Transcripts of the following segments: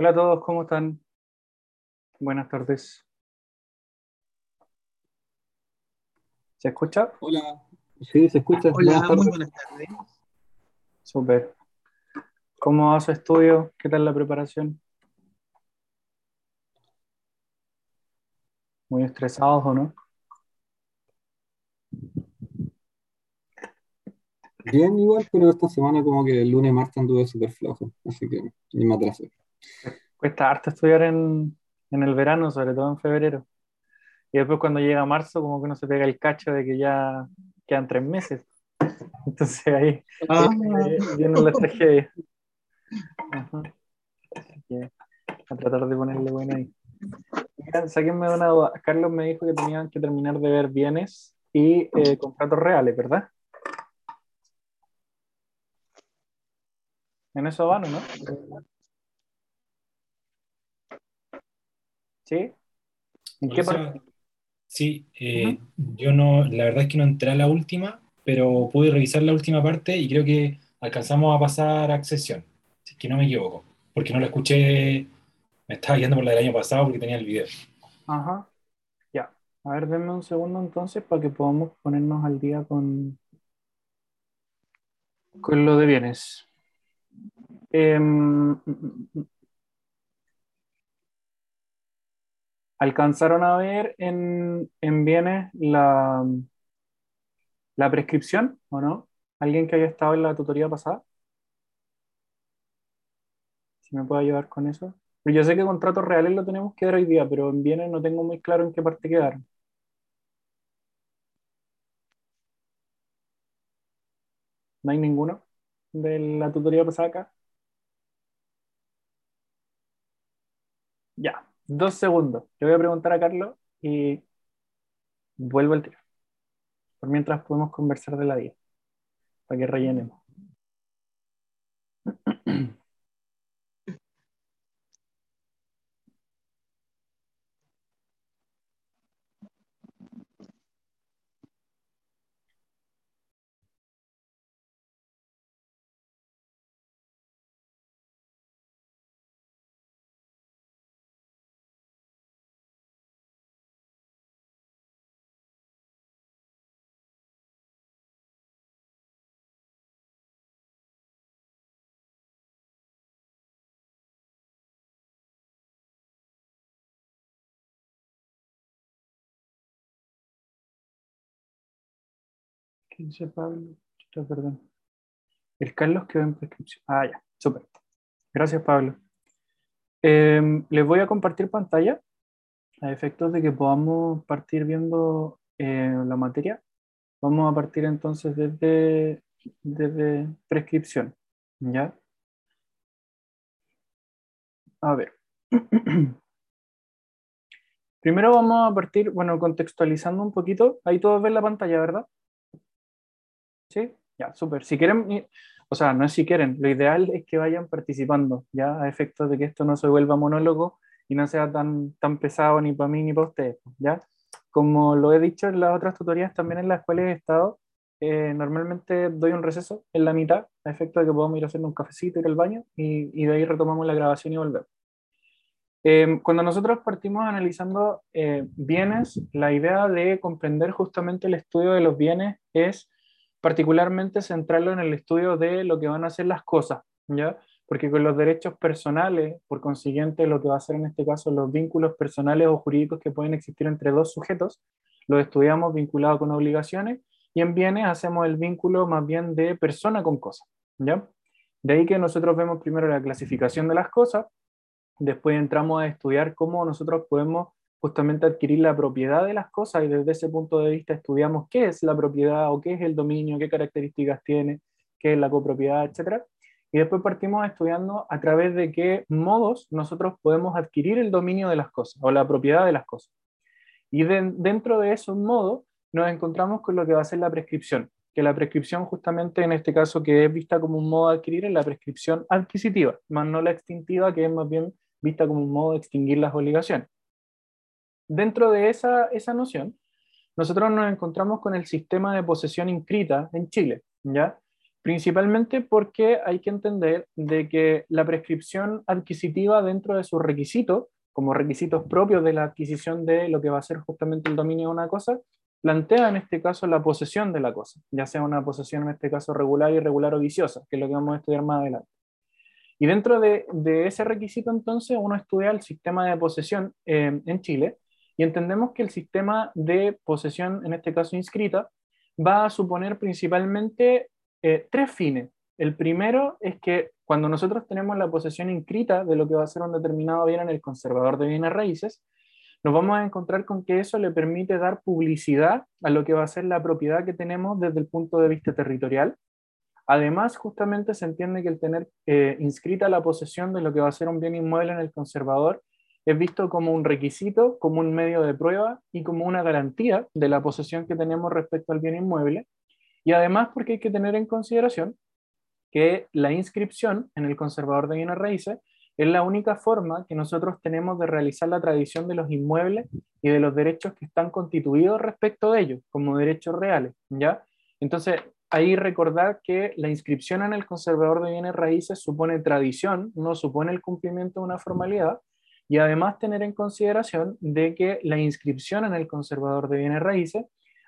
Hola a todos, ¿cómo están? Buenas tardes. ¿Se escucha? Hola, sí, se escucha. Hola, Buenas tardes. muy buenas tardes. Súper. ¿Cómo va su estudio? ¿Qué tal la preparación? ¿Muy estresados o no? Bien, igual, pero esta semana como que el lunes y martes anduve súper flojo, así que ni me atrasé. Cuesta harto estudiar en, en el verano, sobre todo en febrero. Y después cuando llega marzo, como que uno se pega el cacho de que ya quedan tres meses. Entonces ahí Ah, eh, vienen las tragedias. Ajá. A tratar de ponerle bueno ahí. Mira, sáquenme de una duda. Carlos me dijo que tenían que terminar de ver bienes y eh, contratos reales, ¿verdad? En eso van, ¿o ¿no? ¿Sí? ¿En qué sea, parte? Sí, eh, yo no, la verdad es que no entré a la última, pero pude revisar la última parte y creo que alcanzamos a pasar a accesión, si es que no me equivoco, porque no la escuché, me estaba guiando por la del año pasado porque tenía el video. Ajá. Ya. A ver, denme un segundo entonces para que podamos ponernos al día con, con lo de bienes. Em, mm, mm, mm. ¿Alcanzaron a ver en, en bienes la, la prescripción o no? ¿Alguien que haya estado en la tutoría pasada? Si me puede ayudar con eso. Pero yo sé que contratos reales lo tenemos que dar hoy día, pero en bienes no tengo muy claro en qué parte quedaron. ¿No hay ninguno de la tutoría pasada acá? Ya, dos segundos. Le voy a preguntar a Carlos y vuelvo al tiro. Por mientras podemos conversar de la vida, para que rellenemos. ¿Qué dice Pablo? Perdón. El Carlos quedó en prescripción. Ah, ya, súper. Gracias, Pablo. Em, les voy a compartir pantalla a efectos de que podamos partir viendo eh, la materia. Vamos a partir entonces desde, desde prescripción. ¿Ya? A ver. Primero vamos a partir, bueno, contextualizando un poquito. Ahí todos ven la pantalla, ¿verdad? Sí, ya, súper. Si quieren, y- o sea, no es si quieren, lo ideal es que vayan participando, ya, a efectos de que esto no se vuelva monólogo y no sea tan, tan pesado ni para mí ni para ustedes, ya. Como lo he dicho en las otras tutorías, también en las cuales he estado, eh, normalmente doy un receso en la mitad, a efectos de que podamos ir haciendo un cafecito, ir al baño y, y de ahí retomamos la grabación y volvemos. Eh, cuando nosotros partimos analizando eh, bienes, la idea de comprender justamente el estudio de los bienes es particularmente centrarlo en el estudio de lo que van a ser las cosas, ¿ya? Porque con los derechos personales, por consiguiente, lo que va a ser en este caso los vínculos personales o jurídicos que pueden existir entre dos sujetos, los estudiamos vinculados con obligaciones y en bienes hacemos el vínculo más bien de persona con cosa, ¿ya? De ahí que nosotros vemos primero la clasificación de las cosas, después entramos a estudiar cómo nosotros podemos justamente adquirir la propiedad de las cosas y desde ese punto de vista estudiamos qué es la propiedad o qué es el dominio, qué características tiene, qué es la copropiedad, etc. Y después partimos estudiando a través de qué modos nosotros podemos adquirir el dominio de las cosas o la propiedad de las cosas. Y de- dentro de esos modos nos encontramos con lo que va a ser la prescripción, que la prescripción justamente en este caso que es vista como un modo de adquirir es la prescripción adquisitiva, más no la extintiva que es más bien vista como un modo de extinguir las obligaciones. Dentro de esa, esa noción, nosotros nos encontramos con el sistema de posesión inscrita en Chile, ¿ya? Principalmente porque hay que entender de que la prescripción adquisitiva dentro de sus requisitos, como requisitos propios de la adquisición de lo que va a ser justamente el dominio de una cosa, plantea en este caso la posesión de la cosa, ya sea una posesión en este caso regular, irregular o viciosa, que es lo que vamos a estudiar más adelante. Y dentro de, ese requisito entonces uno estudia el sistema de posesión eh, en Chile y entendemos que el sistema de posesión, en este caso inscrita, va a suponer principalmente eh, tres fines. El primero es que cuando nosotros tenemos la posesión inscrita de lo que va a ser un determinado bien en el conservador de bienes raíces, nos vamos a encontrar con que eso le permite dar publicidad a lo que va a ser la propiedad que tenemos desde el punto de vista territorial. Además, justamente se entiende que el tener eh, inscrita la posesión de lo que va a ser un bien inmueble en el conservador es visto como un requisito, como un medio de prueba y como una garantía de la posesión que tenemos respecto al bien inmueble. Y además porque hay que tener en consideración que la inscripción en el conservador de bienes raíces es la única forma que nosotros tenemos de realizar la tradición de los inmuebles y de los derechos que están constituidos respecto de ellos, como derechos reales, ¿ya? Entonces, ahí recordar que la inscripción en el conservador de bienes raíces supone tradición, no supone el cumplimiento de una formalidad, y además tener en consideración de que la inscripción en el conservador de bienes raíces,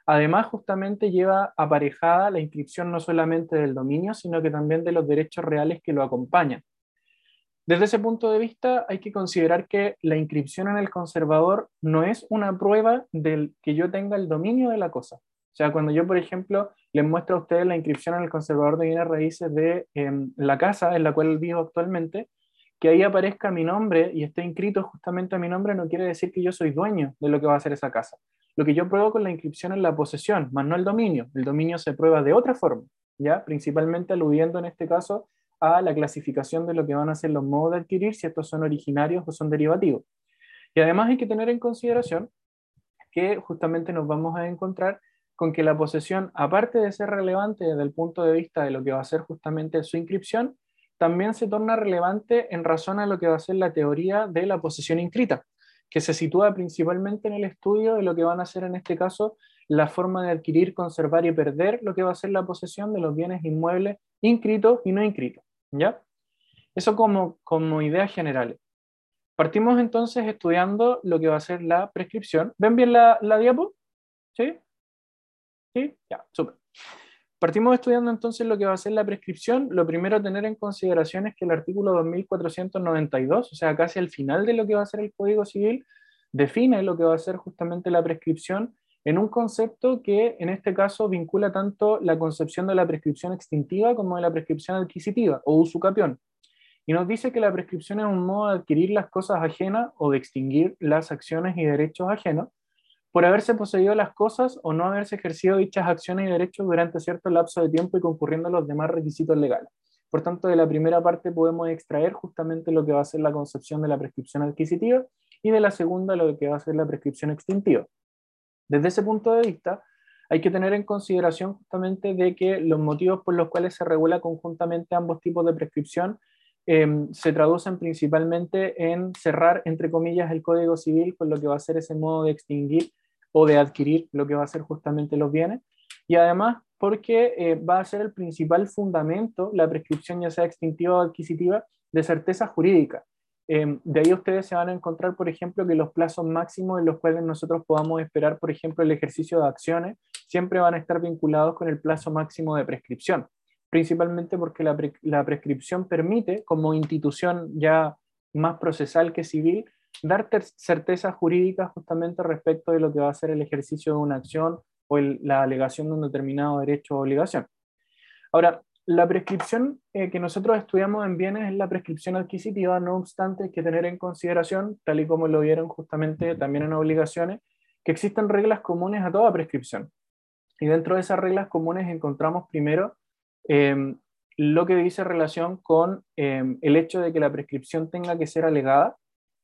además justamente lleva aparejada la inscripción no solamente del dominio, sino que también de los derechos reales que lo acompañan. Desde ese punto de vista, hay que considerar que la inscripción en el conservador no es una prueba del que yo tenga el dominio de la cosa. O sea, cuando yo, por ejemplo, les muestro a ustedes la inscripción en el conservador de bienes raíces de em, la casa en la cual vivo actualmente, que ahí aparezca mi nombre y esté inscrito justamente a mi nombre no quiere decir que yo soy dueño de lo que va a ser esa casa. Lo que yo pruebo con la inscripción es la posesión, más no el dominio. El dominio se prueba de otra forma, ¿ya? Principalmente aludiendo en este caso a la clasificación de lo que van a ser los modos de adquirir, si estos son originarios o son derivativos. Y además hay que tener en consideración que justamente nos vamos a encontrar con que la posesión, aparte de ser relevante desde el punto de vista de lo que va a ser justamente su inscripción, también se torna relevante en razón a lo que va a ser la teoría de la posesión inscrita, que se sitúa principalmente en el estudio de lo que van a ser en este caso la forma de adquirir, conservar y perder lo que va a ser la posesión de los bienes inmuebles inscritos y no inscritos. ¿ya? Eso como, como ideas generales. Partimos entonces estudiando lo que va a ser la prescripción. ¿Ven bien la, la diapo? ¿Sí? ¿Sí? Ya, súper. Partimos estudiando entonces lo que va a ser la prescripción. Lo primero a tener en consideración es que el artículo 2492, o sea, casi al final de lo que va a ser el Código Civil, define lo que va a ser justamente la prescripción en un concepto que en este caso vincula tanto la concepción de la prescripción extintiva como de la prescripción adquisitiva o usucapión. Y nos dice que la prescripción es un modo de adquirir las cosas ajenas o de extinguir las acciones y derechos ajenos por haberse poseído las cosas o no haberse ejercido dichas acciones y derechos durante cierto lapso de tiempo y concurriendo a los demás requisitos legales. Por tanto, de la primera parte podemos extraer justamente lo que va a ser la concepción de la prescripción adquisitiva y de la segunda lo que va a ser la prescripción extintiva. Desde ese punto de vista, hay que tener en consideración justamente de que los motivos por los cuales se regula conjuntamente ambos tipos de prescripción em, se traducen principalmente en cerrar, entre comillas, el Código Civil con lo que va a ser ese modo de extinguir o de adquirir lo que va a ser justamente los bienes. Y además porque eh, va a ser el principal fundamento, la prescripción ya sea extintiva o adquisitiva, de certeza jurídica. Em, de ahí ustedes se van a encontrar, por ejemplo, que los plazos máximos en los cuales nosotros podamos esperar, por ejemplo, el ejercicio de acciones, siempre van a estar vinculados con el plazo máximo de prescripción, principalmente porque la, la prescripción permite, como institución ya más procesal que civil, dar certeza jurídica justamente respecto de lo que va a ser el ejercicio de una acción o la alegación de un determinado derecho o obligación. Ahora, la prescripción eh, que nosotros estudiamos en bienes es la prescripción adquisitiva, no obstante hay que tener en consideración, tal y como lo vieron justamente también en obligaciones, que existen reglas comunes a toda prescripción. Y dentro de esas reglas comunes encontramos primero em, lo que dice relación con em, el hecho de que la prescripción tenga que ser alegada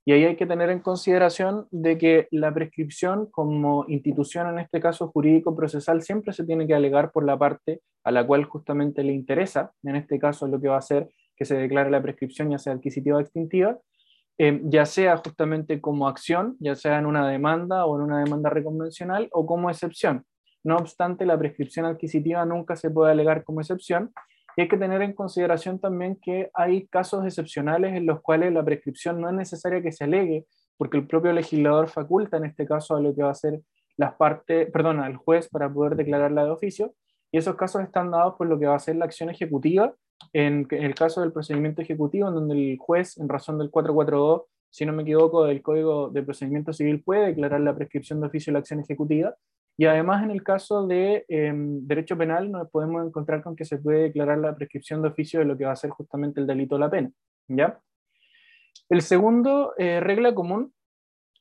y ahí hay que tener en consideración de que la prescripción como institución, en este caso jurídico procesal, siempre se tiene que alegar por la parte a la cual justamente le interesa, en este caso lo que va a ser que se declare la prescripción, ya sea adquisitiva o extintiva, eh, ya sea justamente como acción, ya sea en una demanda o en una demanda reconvencional o como excepción. No obstante, la prescripción adquisitiva nunca se puede alegar como excepción Y hay que tener en consideración también que hay casos excepcionales en los cuales la prescripción no es necesaria que se alegue, porque el propio legislador faculta en este caso a lo que va a ser las partes, perdón, al juez para poder declararla de oficio, y esos casos están dados por lo que va a ser la acción ejecutiva, en, el caso del procedimiento ejecutivo, en donde el juez, en razón del 442, si no me equivoco, del Código de Procedimiento Civil puede declarar la prescripción de oficio de la acción ejecutiva, y además en el caso de em, derecho penal nos podemos encontrar con que se puede declarar la prescripción de oficio de lo que va a ser justamente el delito de la pena, ¿ya? El segundo, eh, regla común,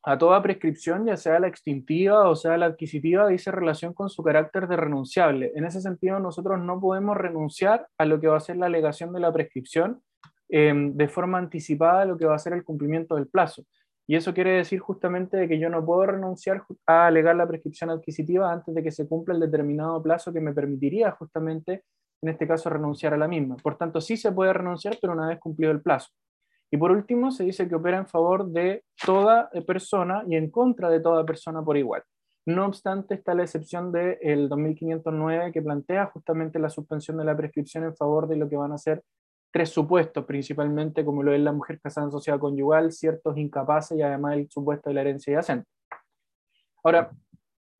a toda prescripción, ya sea la extintiva o sea la adquisitiva, dice relación con su carácter de renunciable. En ese sentido, nosotros no podemos renunciar a lo que va a ser la alegación de la prescripción em, de forma anticipada a lo que va a ser el cumplimiento del plazo. Y eso quiere decir justamente que yo no puedo renunciar a alegar la prescripción adquisitiva antes de que se cumpla el determinado plazo que me permitiría justamente, en este caso, renunciar a la misma. Por tanto, sí se puede renunciar, pero una vez cumplido el plazo. Y por último, se dice que opera en favor de toda persona y en contra de toda persona por igual. No obstante, está la excepción del 2509 que plantea justamente la suspensión de la prescripción en favor de lo que van a ser tres supuestos, principalmente como lo es la mujer casada en sociedad conyugal, ciertos incapaces y además el supuesto de la herencia y acento. Ahora,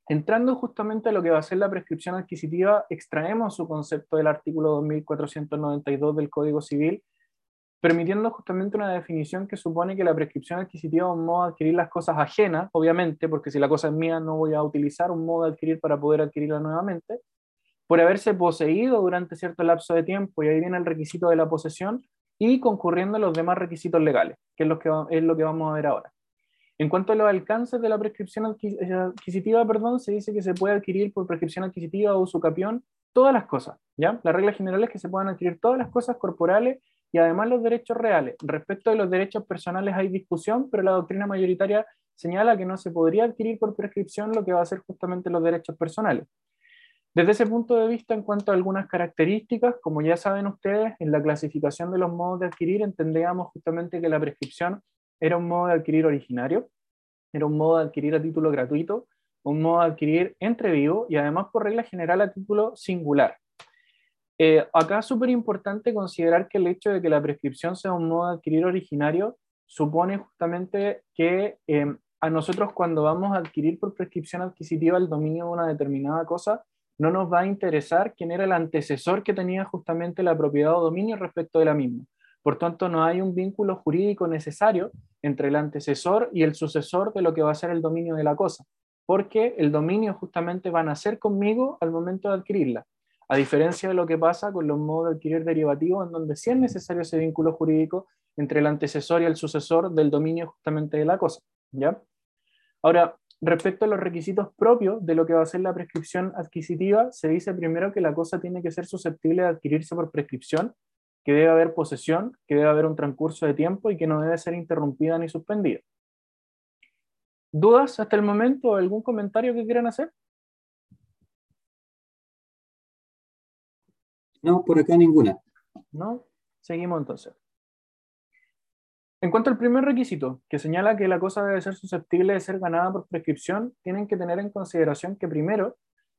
entrando justamente a lo que va a ser la prescripción adquisitiva, extraemos su concepto del artículo 2492 del Código Civil permitiendo justamente una definición que supone que la prescripción adquisitiva es un modo de adquirir las cosas ajenas, obviamente, porque si la cosa es mía no voy a utilizar un modo de adquirir para poder adquirirla nuevamente, por haberse poseído durante cierto lapso de tiempo, y ahí viene el requisito de la posesión, y concurriendo los demás requisitos legales, que es lo que, es lo que vamos a ver ahora. En cuanto a los alcances de la prescripción adquisitiva, perdón, se dice que se puede adquirir por prescripción adquisitiva o usucapión todas las cosas, ¿ya? La regla general es que se puedan adquirir todas las cosas corporales y además los derechos reales. Respecto de los derechos personales hay discusión, pero la doctrina mayoritaria señala que no se podría adquirir por prescripción lo que va a ser justamente los derechos personales. Desde ese punto de vista, en cuanto a algunas características, como ya saben ustedes, en la clasificación de los modos de adquirir entendíamos justamente que la prescripción era un modo de adquirir originario, era un modo de adquirir a título gratuito, un modo de adquirir entre vivo y además por regla general a título singular. Eh, acá es súper importante considerar que el hecho de que la prescripción sea un modo de adquirir originario supone justamente que em, a nosotros cuando vamos a adquirir por prescripción adquisitiva el dominio de una determinada cosa, no nos va a interesar quién era el antecesor que tenía justamente la propiedad o dominio respecto de la misma. Por tanto, no hay un vínculo jurídico necesario entre el antecesor y el sucesor de lo que va a ser el dominio de la cosa, porque el dominio justamente va a nacer conmigo al momento de adquirirla. A diferencia de lo que pasa con los modos de adquirir derivativos, en donde sí es necesario ese vínculo jurídico entre el antecesor y el sucesor del dominio justamente de la cosa. ¿ya? Ahora, respecto a los requisitos propios de lo que va a ser la prescripción adquisitiva, se dice primero que la cosa tiene que ser susceptible de adquirirse por prescripción, que debe haber posesión, que debe haber un transcurso de tiempo y que no debe ser interrumpida ni suspendida. ¿Dudas hasta el momento? ¿Algún comentario que quieran hacer? No, por acá ninguna. No, seguimos entonces. En cuanto al primer requisito, que señala que la cosa debe ser susceptible de ser ganada por prescripción, tienen que tener en consideración que primero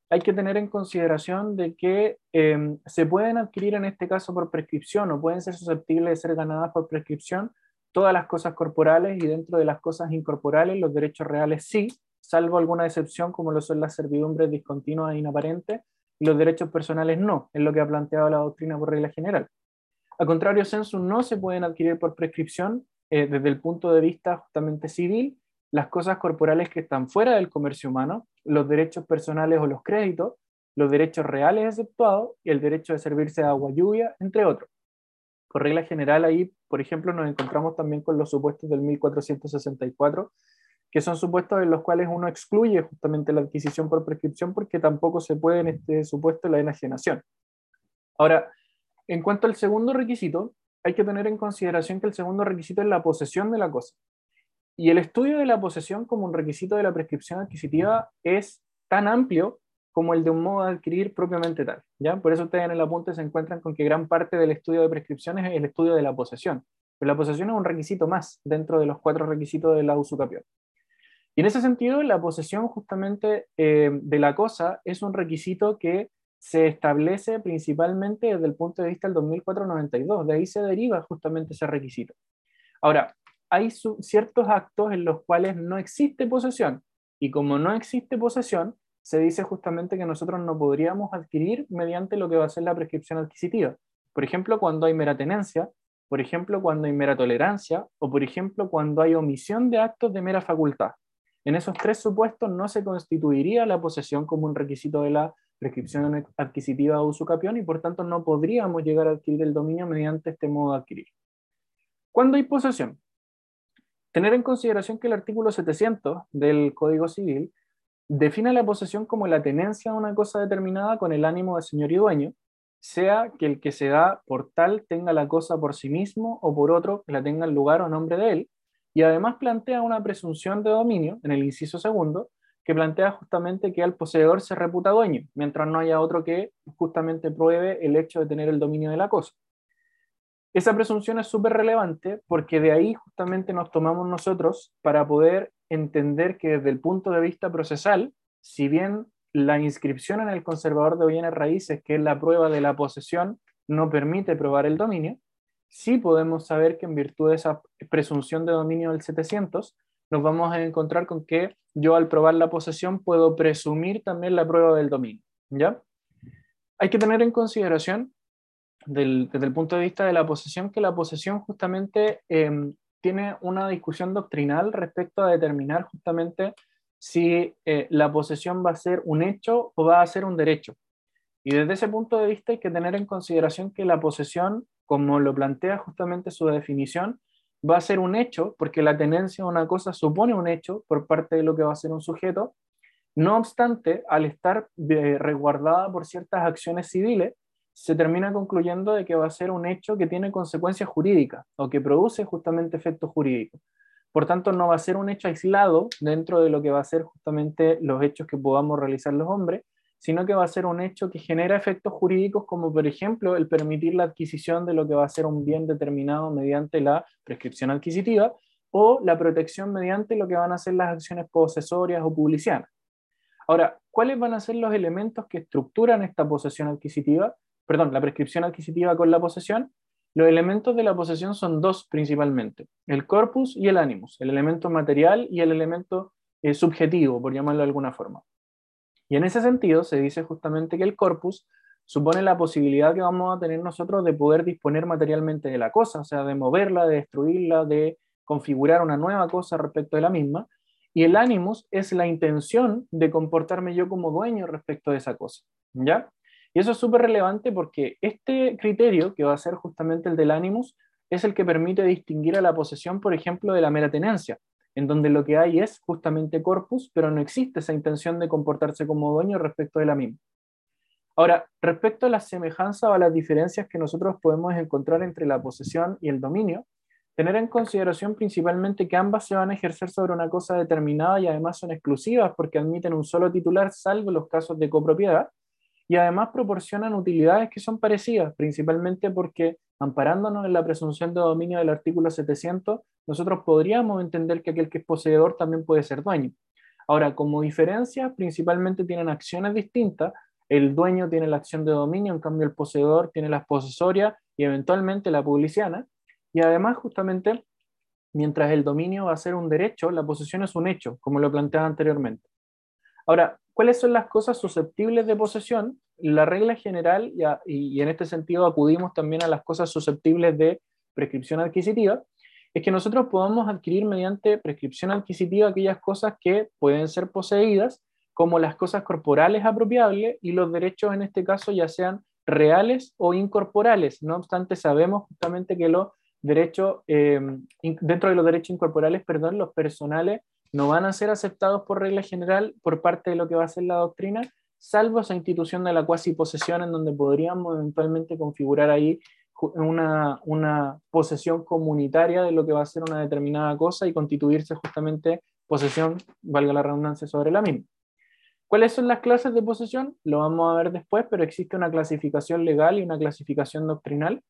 hay que tener en consideración de que em, se pueden adquirir en este caso por prescripción o pueden ser susceptibles de ser ganadas por prescripción todas las cosas corporales y dentro de las cosas incorporales los derechos reales sí, salvo alguna excepción como lo son las servidumbres discontinuas e inaparentes, y los derechos personales no, es lo que ha planteado la doctrina por regla general. Al contrario, census no se pueden adquirir por prescripción eh, desde el punto de vista justamente civil, las cosas corporales que están fuera del comercio humano, los derechos personales o los créditos, los derechos reales exceptuados y el derecho de servirse de agua lluvia, entre otros. Por regla general, ahí, por ejemplo, nos encontramos también con los supuestos del 1464, que son supuestos en los cuales uno excluye justamente la adquisición por prescripción porque tampoco se puede en este supuesto la enajenación. Ahora, en cuanto al segundo requisito, hay que tener en consideración que el segundo requisito es la posesión de la cosa. Y el estudio de la posesión como un requisito de la prescripción adquisitiva es tan amplio como el de un modo de adquirir propiamente tal. ¿ya? Por eso ustedes en el apunte se encuentran con que gran parte del estudio de prescripción es el estudio de la posesión. Pero la posesión es un requisito más dentro de los cuatro requisitos de la usucapión. Y en ese sentido, la posesión justamente eh, de la cosa es un requisito que se establece principalmente desde el punto de vista del 2492, de ahí se deriva justamente ese requisito. Ahora, hay ciertos actos en los cuales no existe posesión, y como no existe posesión, se dice justamente que nosotros no podríamos adquirir mediante lo que va a ser la prescripción adquisitiva. Por ejemplo, cuando hay mera tenencia, por ejemplo, cuando hay mera tolerancia, o por ejemplo, cuando hay omisión de actos de mera facultad. En esos tres supuestos no se constituiría la posesión como un requisito de la prescripción adquisitiva o usucapión y por tanto no podríamos llegar a adquirir el dominio mediante este modo de adquirir. ¿Cuándo hay posesión? Tener en consideración que el artículo 700 del Código Civil define la posesión como la tenencia de una cosa determinada con el ánimo de señor y dueño, sea que el que se da por tal tenga la cosa por sí mismo o por otro que la tenga en lugar o nombre de él, y además plantea una presunción de dominio en el inciso segundo, que plantea justamente que al poseedor se reputa dueño, mientras no haya otro que justamente pruebe el hecho de tener el dominio de la cosa. Esa presunción es súper relevante porque de ahí justamente nos tomamos nosotros para poder entender que desde el punto de vista procesal, si bien la inscripción en el conservador de bienes raíces, que es la prueba de la posesión, no permite probar el dominio, sí podemos saber que en virtud de esa presunción de dominio del 700, nos vamos a encontrar con que yo al probar la posesión puedo presumir también la prueba del dominio. ¿ya? Hay que tener en consideración desde el punto de vista de la posesión que la posesión justamente em, tiene una discusión doctrinal respecto a determinar justamente si eh, la posesión va a ser un hecho o va a ser un derecho. Y desde ese punto de vista hay que tener en consideración que la posesión, como lo plantea justamente su definición, va a ser un hecho, porque la tenencia de una cosa supone un hecho por parte de lo que va a ser un sujeto. No obstante, al estar eh, resguardada por ciertas acciones civiles, se termina concluyendo de que va a ser un hecho que tiene consecuencias jurídicas o que produce justamente efectos jurídicos. Por tanto, no va a ser un hecho aislado dentro de lo que va a ser justamente los hechos que podamos realizar los hombres, sino que va a ser un hecho que genera efectos jurídicos como por ejemplo el permitir la adquisición de lo que va a ser un bien determinado mediante la prescripción adquisitiva o la protección mediante lo que van a ser las acciones posesorias o publicianas. Ahora, ¿cuáles van a ser los elementos que estructuran esta posesión adquisitiva? Perdón, la prescripción adquisitiva con la posesión. Los elementos de la posesión son dos principalmente, el corpus y el animus, el elemento material y el elemento eh, subjetivo, por llamarlo de alguna forma. Y en ese sentido se dice justamente que el corpus supone la posibilidad que vamos a tener nosotros de poder disponer materialmente de la cosa, o sea, de moverla, de destruirla, de configurar una nueva cosa respecto de la misma. Y el animus es la intención de comportarme yo como dueño respecto de esa cosa. ¿Ya? Y eso es súper relevante porque este criterio, que va a ser justamente el del animus, es el que permite distinguir a la posesión, por ejemplo, de la mera tenencia en donde lo que hay es justamente corpus, pero no existe esa intención de comportarse como dueño respecto de la misma. Ahora, respecto a la semejanza o a las diferencias que nosotros podemos encontrar entre la posesión y el dominio, tener en consideración principalmente que ambas se van a ejercer sobre una cosa determinada y además son exclusivas porque admiten un solo titular, salvo los casos de copropiedad, y además proporcionan utilidades que son parecidas, principalmente porque amparándonos en la presunción de dominio del artículo 700, nosotros podríamos entender que aquel que es poseedor también puede ser dueño. Ahora, como diferencia, principalmente tienen acciones distintas. El dueño tiene la acción de dominio, en cambio el poseedor tiene la posesoria y eventualmente la publiciana. Y además, justamente, mientras el dominio va a ser un derecho, la posesión es un hecho, como lo planteaba anteriormente. Ahora, ¿cuáles son las cosas susceptibles de posesión? La regla general, y, en este sentido acudimos también a las cosas susceptibles de prescripción adquisitiva, es que nosotros podamos adquirir mediante prescripción adquisitiva aquellas cosas que pueden ser poseídas, como las cosas corporales apropiables y los derechos en este caso ya sean reales o incorporales. No obstante, sabemos justamente que los derechos, eh, dentro de los derechos incorporales, perdón, los personales no van a ser aceptados por regla general por parte de lo que va a ser la doctrina, salvo esa institución de la cuasi posesión en donde podríamos eventualmente configurar ahí una, una, posesión comunitaria de lo que va a ser una determinada cosa y constituirse justamente posesión, valga la redundancia, sobre la misma. ¿Cuáles son las clases de posesión? Lo vamos a ver después, pero existe una clasificación legal y una clasificación doctrinal.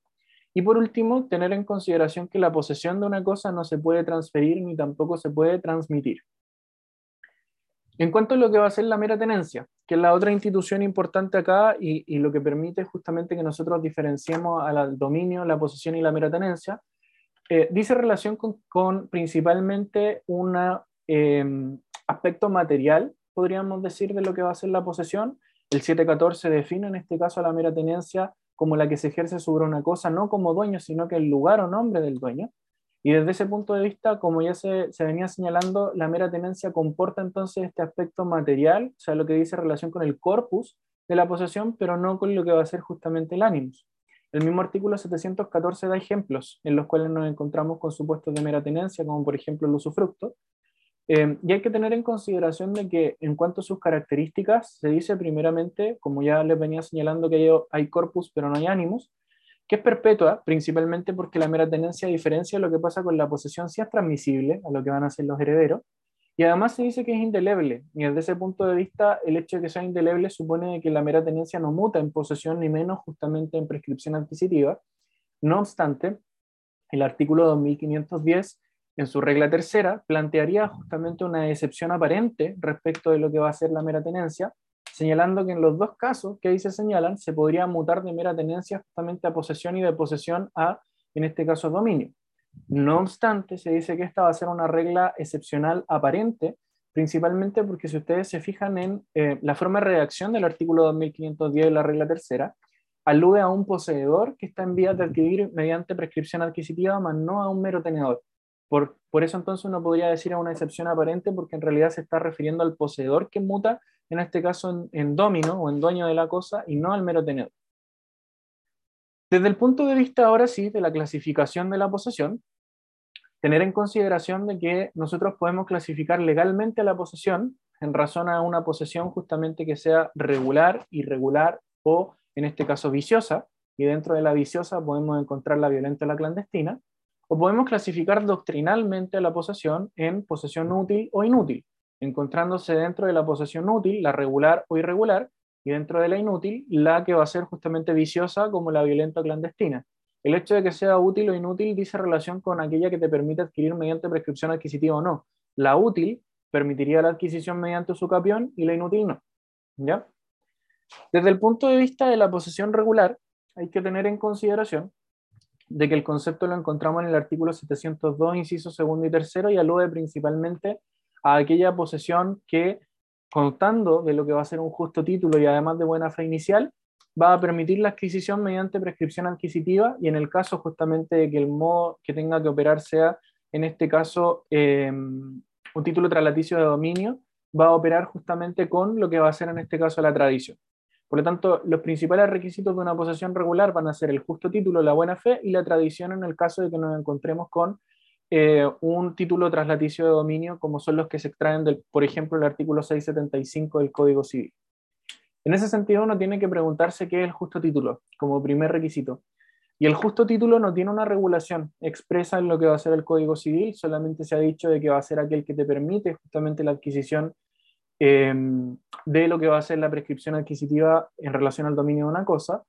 Y por último, tener en consideración que la posesión de una cosa no se puede transferir ni tampoco se puede transmitir. En cuanto a lo que va a ser la mera tenencia, que es la otra institución importante acá y, lo que permite justamente que nosotros diferenciemos al dominio, la posesión y la mera tenencia, eh, dice relación con, principalmente un eh, aspecto material, podríamos decir, de lo que va a ser la posesión. El 714 define en este caso la mera tenencia como la que se ejerce sobre una cosa, no como dueño, sino que el lugar o nombre del dueño. Y desde ese punto de vista, como ya se, se, venía señalando, la mera tenencia comporta entonces este aspecto material, o sea, lo que dice relación con el corpus de la posesión, pero no con lo que va a ser justamente el ánimos. El mismo artículo 714 da ejemplos en los cuales nos encontramos con supuestos de mera tenencia, como por ejemplo el usufructo. Eh, y hay que tener en consideración de que en cuanto a sus características, se dice primeramente, como ya les venía señalando, que hay, corpus pero no hay ánimos, que es perpetua, principalmente porque la mera tenencia, diferencia lo que pasa con la posesión, sí es transmisible a lo que van a ser los herederos, y además se dice que es indeleble, y desde ese punto de vista, el hecho de que sea indeleble supone que la mera tenencia no muta en posesión ni menos justamente en prescripción adquisitiva. No obstante, el artículo 2510, en su regla tercera, plantearía justamente una excepción aparente respecto de lo que va a ser la mera tenencia, señalando que en los dos casos que ahí se señalan, se podría mutar de mera tenencia justamente a posesión y de posesión a, en este caso, dominio. No obstante, se dice que esta va a ser una regla excepcional aparente, principalmente porque si ustedes se fijan en eh, la forma de redacción del artículo 2510 de la regla tercera, alude a un poseedor que está en vías de adquirir mediante prescripción adquisitiva, más no a un mero tenedor. Por, eso entonces uno podría decir a una excepción aparente porque en realidad se está refiriendo al poseedor que muta, en este caso en, en domino o en dueño de la cosa, y no al mero tenedor. Desde el punto de vista ahora sí de la clasificación de la posesión, tener en consideración de que nosotros podemos clasificar legalmente la posesión en razón a una posesión justamente que sea regular, irregular o en este caso viciosa, y dentro de la viciosa podemos encontrar la violenta o la clandestina, o podemos clasificar doctrinalmente la posesión en posesión útil o inútil, encontrándose dentro de la posesión útil la regular o irregular, y dentro de la inútil, la que va a ser justamente viciosa como la violenta clandestina. El hecho de que sea útil o inútil dice relación con aquella que te permite adquirir mediante prescripción adquisitiva o no. La útil permitiría la adquisición mediante su capión y la inútil no. ¿Ya? Desde el punto de vista de la posesión regular, hay que tener en consideración de que el concepto lo encontramos en el artículo 702, inciso segundo y tercero, y alude principalmente a aquella posesión que contando de lo que va a ser un justo título y además de buena fe inicial, va a permitir la adquisición mediante prescripción adquisitiva y en el caso justamente de que el modo que tenga que operar sea, en este caso, eh, un título traslaticio de dominio, va a operar justamente con lo que va a ser en este caso la tradición. Por lo tanto, los principales requisitos de una posesión regular van a ser el justo título, la buena fe y la tradición en el caso de que nos encontremos con eh, un título traslaticio de dominio como son los que se extraen del, por ejemplo, el artículo 675 del Código Civil. En ese sentido, uno tiene que preguntarse qué es el justo título como primer requisito. Y el justo título no tiene una regulación expresa en lo que va a ser el Código Civil, solamente se ha dicho de que va a ser aquel que te permite justamente la adquisición eh, de lo que va a ser la prescripción adquisitiva en relación al dominio de una cosa,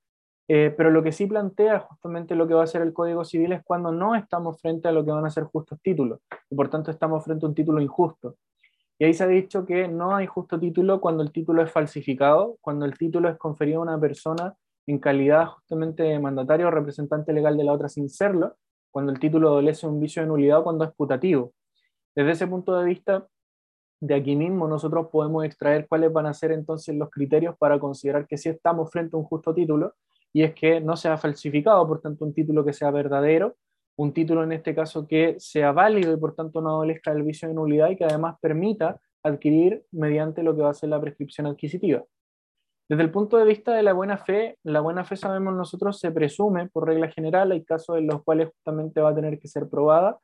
eh, pero lo que sí plantea justamente lo que va a ser el Código Civil es cuando no estamos frente a lo que van a ser justos títulos, y por tanto estamos frente a un título injusto. Y ahí se ha dicho que no hay justo título cuando el título es falsificado, cuando el título es conferido a una persona en calidad justamente de mandatario o representante legal de la otra sin serlo, cuando el título adolece un vicio de nulidad o cuando es putativo. Desde ese punto de vista, de aquí mismo nosotros podemos extraer cuáles van a ser entonces los criterios para considerar que sí estamos frente a un justo título y es que no sea falsificado, por tanto, un título que sea verdadero, un título en este caso que sea válido y por tanto no adolezca del vicio de nulidad y que además permita adquirir mediante lo que va a ser la prescripción adquisitiva. Desde el punto de vista de la buena fe, la buena fe sabemos nosotros se presume por regla general, hay casos en los cuales justamente va a tener que ser probada,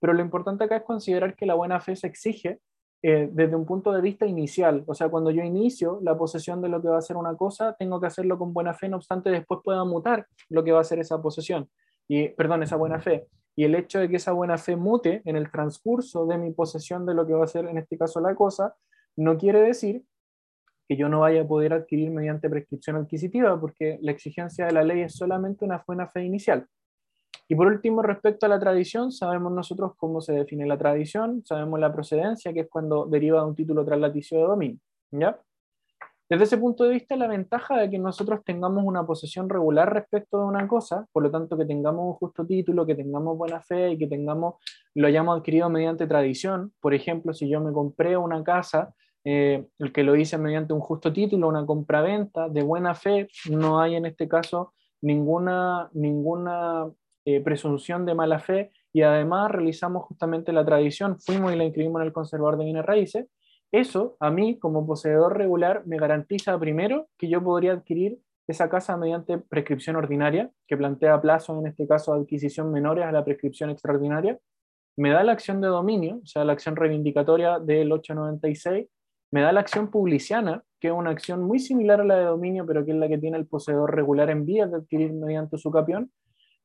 pero lo importante acá es considerar que la buena fe se exige eh, desde un punto de vista inicial. O sea, cuando yo inicio la posesión de lo que va a ser una cosa, tengo que hacerlo con buena fe, no obstante después pueda mutar lo que va a ser esa posesión, y, perdón, esa buena fe. Y el hecho de que esa buena fe mute en el transcurso de mi posesión de lo que va a ser en este caso la cosa, no quiere decir que yo no vaya a poder adquirir mediante prescripción adquisitiva, porque la exigencia de la ley es solamente una buena fe inicial. Y por último, respecto a la tradición, sabemos nosotros cómo se define la tradición, sabemos la procedencia, que es cuando deriva de un título traslaticio de dominio. ¿ya? Desde ese punto de vista, la ventaja de que nosotros tengamos una posesión regular respecto de una cosa, por lo tanto que tengamos un justo título, que tengamos buena fe y que tengamos, lo hayamos adquirido mediante tradición. Por ejemplo, si yo me compré una casa, eh, el que lo hice mediante un justo título, una compra-venta de buena fe, no hay en este caso ninguna, ninguna eh, presunción de mala fe y además realizamos justamente la tradición, fuimos y la inscribimos en el conservador de bienes raíces eso a mí, como poseedor regular, me garantiza primero que yo podría adquirir esa casa mediante prescripción ordinaria, que plantea plazos, en este caso, de adquisición menores a la prescripción extraordinaria. Me da la acción de dominio, o sea, la acción reivindicatoria del 896. Me da la acción publiciana, que es una acción muy similar a la de dominio, pero que es la que tiene el poseedor regular en vías de adquirir mediante su capión.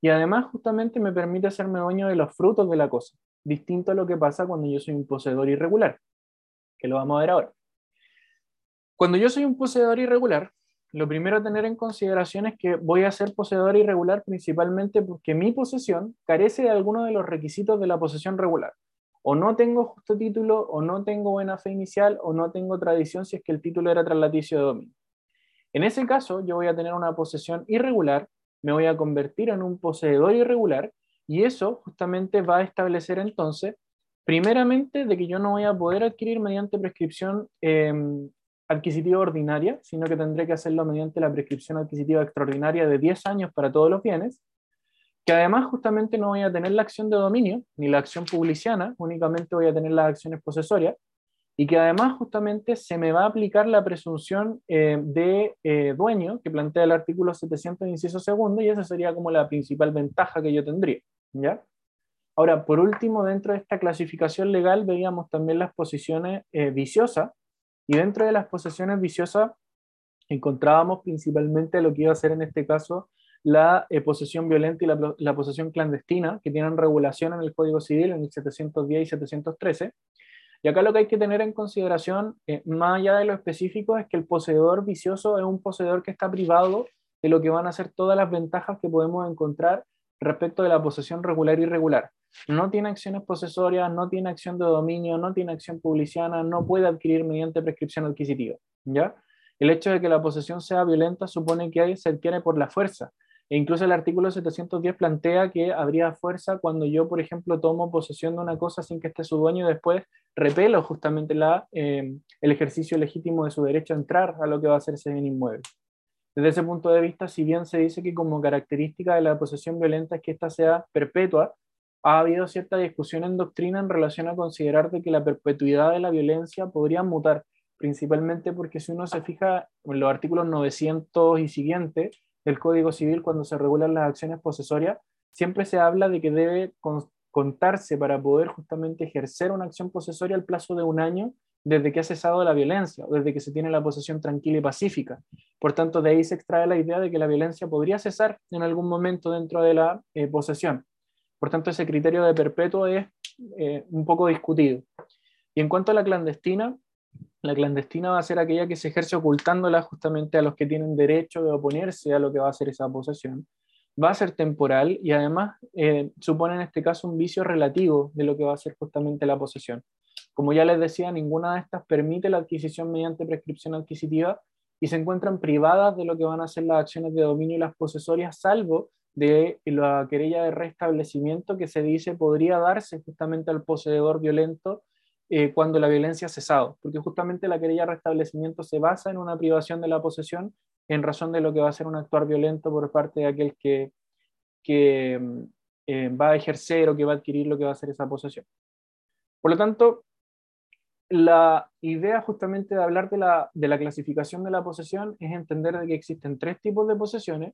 Y además, justamente, me permite hacerme dueño de los frutos de la cosa, distinto a lo que pasa cuando yo soy un poseedor irregular que lo vamos a ver ahora. Cuando yo soy un poseedor irregular, lo primero a tener en consideración es que voy a ser poseedor irregular principalmente porque mi posesión carece de alguno de los requisitos de la posesión regular. O no tengo justo título, o no tengo buena fe inicial, o no tengo tradición si es que el título era traslaticio de dominio. En ese caso, yo voy a tener una posesión irregular, me voy a convertir en un poseedor irregular, y eso justamente va a establecer entonces Primeramente, de que yo no voy a poder adquirir mediante prescripción em, adquisitiva ordinaria, sino que tendré que hacerlo mediante la prescripción adquisitiva extraordinaria de 10 años para todos los bienes, que además justamente no voy a tener la acción de dominio ni la acción publiciana, únicamente voy a tener las acciones posesorias, y que además justamente se me va a aplicar la presunción eh, de eh, dueño que plantea el artículo 700, inciso segundo, y esa sería como la principal ventaja que yo tendría, ¿ya? Ahora, por último, dentro de esta clasificación legal veíamos también las posiciones eh, viciosas y dentro de las posiciones viciosas encontrábamos principalmente lo que iba a ser en este caso la eh, posesión violenta y la, posesión clandestina, que tienen regulación en el Código Civil, en el 710 y 713. Y acá lo que hay que tener en consideración, eh, más allá de lo específico, es que el poseedor vicioso es un poseedor que está privado de lo que van a ser todas las ventajas que podemos encontrar respecto de la posesión regular y irregular no tiene acciones posesorias, no tiene acción de dominio, no tiene acción publiciana, no puede adquirir mediante prescripción adquisitiva. ¿ya? El hecho de que la posesión sea violenta supone que se adquiere por la fuerza. E incluso el artículo 710 plantea que habría fuerza cuando yo, por ejemplo, tomo posesión de una cosa sin que esté su dueño y después repelo justamente la, eh, el ejercicio legítimo de su derecho a entrar a lo que va a ser ese bien inmueble. Desde ese punto de vista, si bien se dice que como característica de la posesión violenta es que ésta sea perpetua, ha habido cierta discusión en doctrina en relación a considerar de que la perpetuidad de la violencia podría mutar, principalmente porque si uno se fija en los artículos 900 y siguientes del Código Civil cuando se regulan las acciones posesorias, siempre se habla de que debe contarse para poder justamente ejercer una acción posesoria al plazo de un año desde que ha cesado la violencia o desde que se tiene la posesión tranquila y pacífica. Por tanto, de ahí se extrae la idea de que la violencia podría cesar en algún momento dentro de la eh, posesión. Por tanto, ese criterio de perpetuo es eh, un poco discutido. Y en cuanto a la clandestina, la clandestina va a ser aquella que se ejerce ocultándola justamente a los que tienen derecho de oponerse a lo que va a ser esa posesión. Va a ser temporal y además eh, supone en este caso un vicio relativo de lo que va a ser justamente la posesión. Como ya les decía, ninguna de estas permite la adquisición mediante prescripción adquisitiva y se encuentran privadas de lo que van a ser las acciones de dominio y las posesorias, salvo de la querella de restablecimiento que se dice podría darse justamente al poseedor violento eh, cuando la violencia ha cesado, porque justamente la querella de restablecimiento se basa en una privación de la posesión en razón de lo que va a ser un actuar violento por parte de aquel que, que eh, va a ejercer o que va a adquirir lo que va a ser esa posesión. Por lo tanto, la idea justamente de hablar de la, de la clasificación de la posesión es entender de que existen tres tipos de posesiones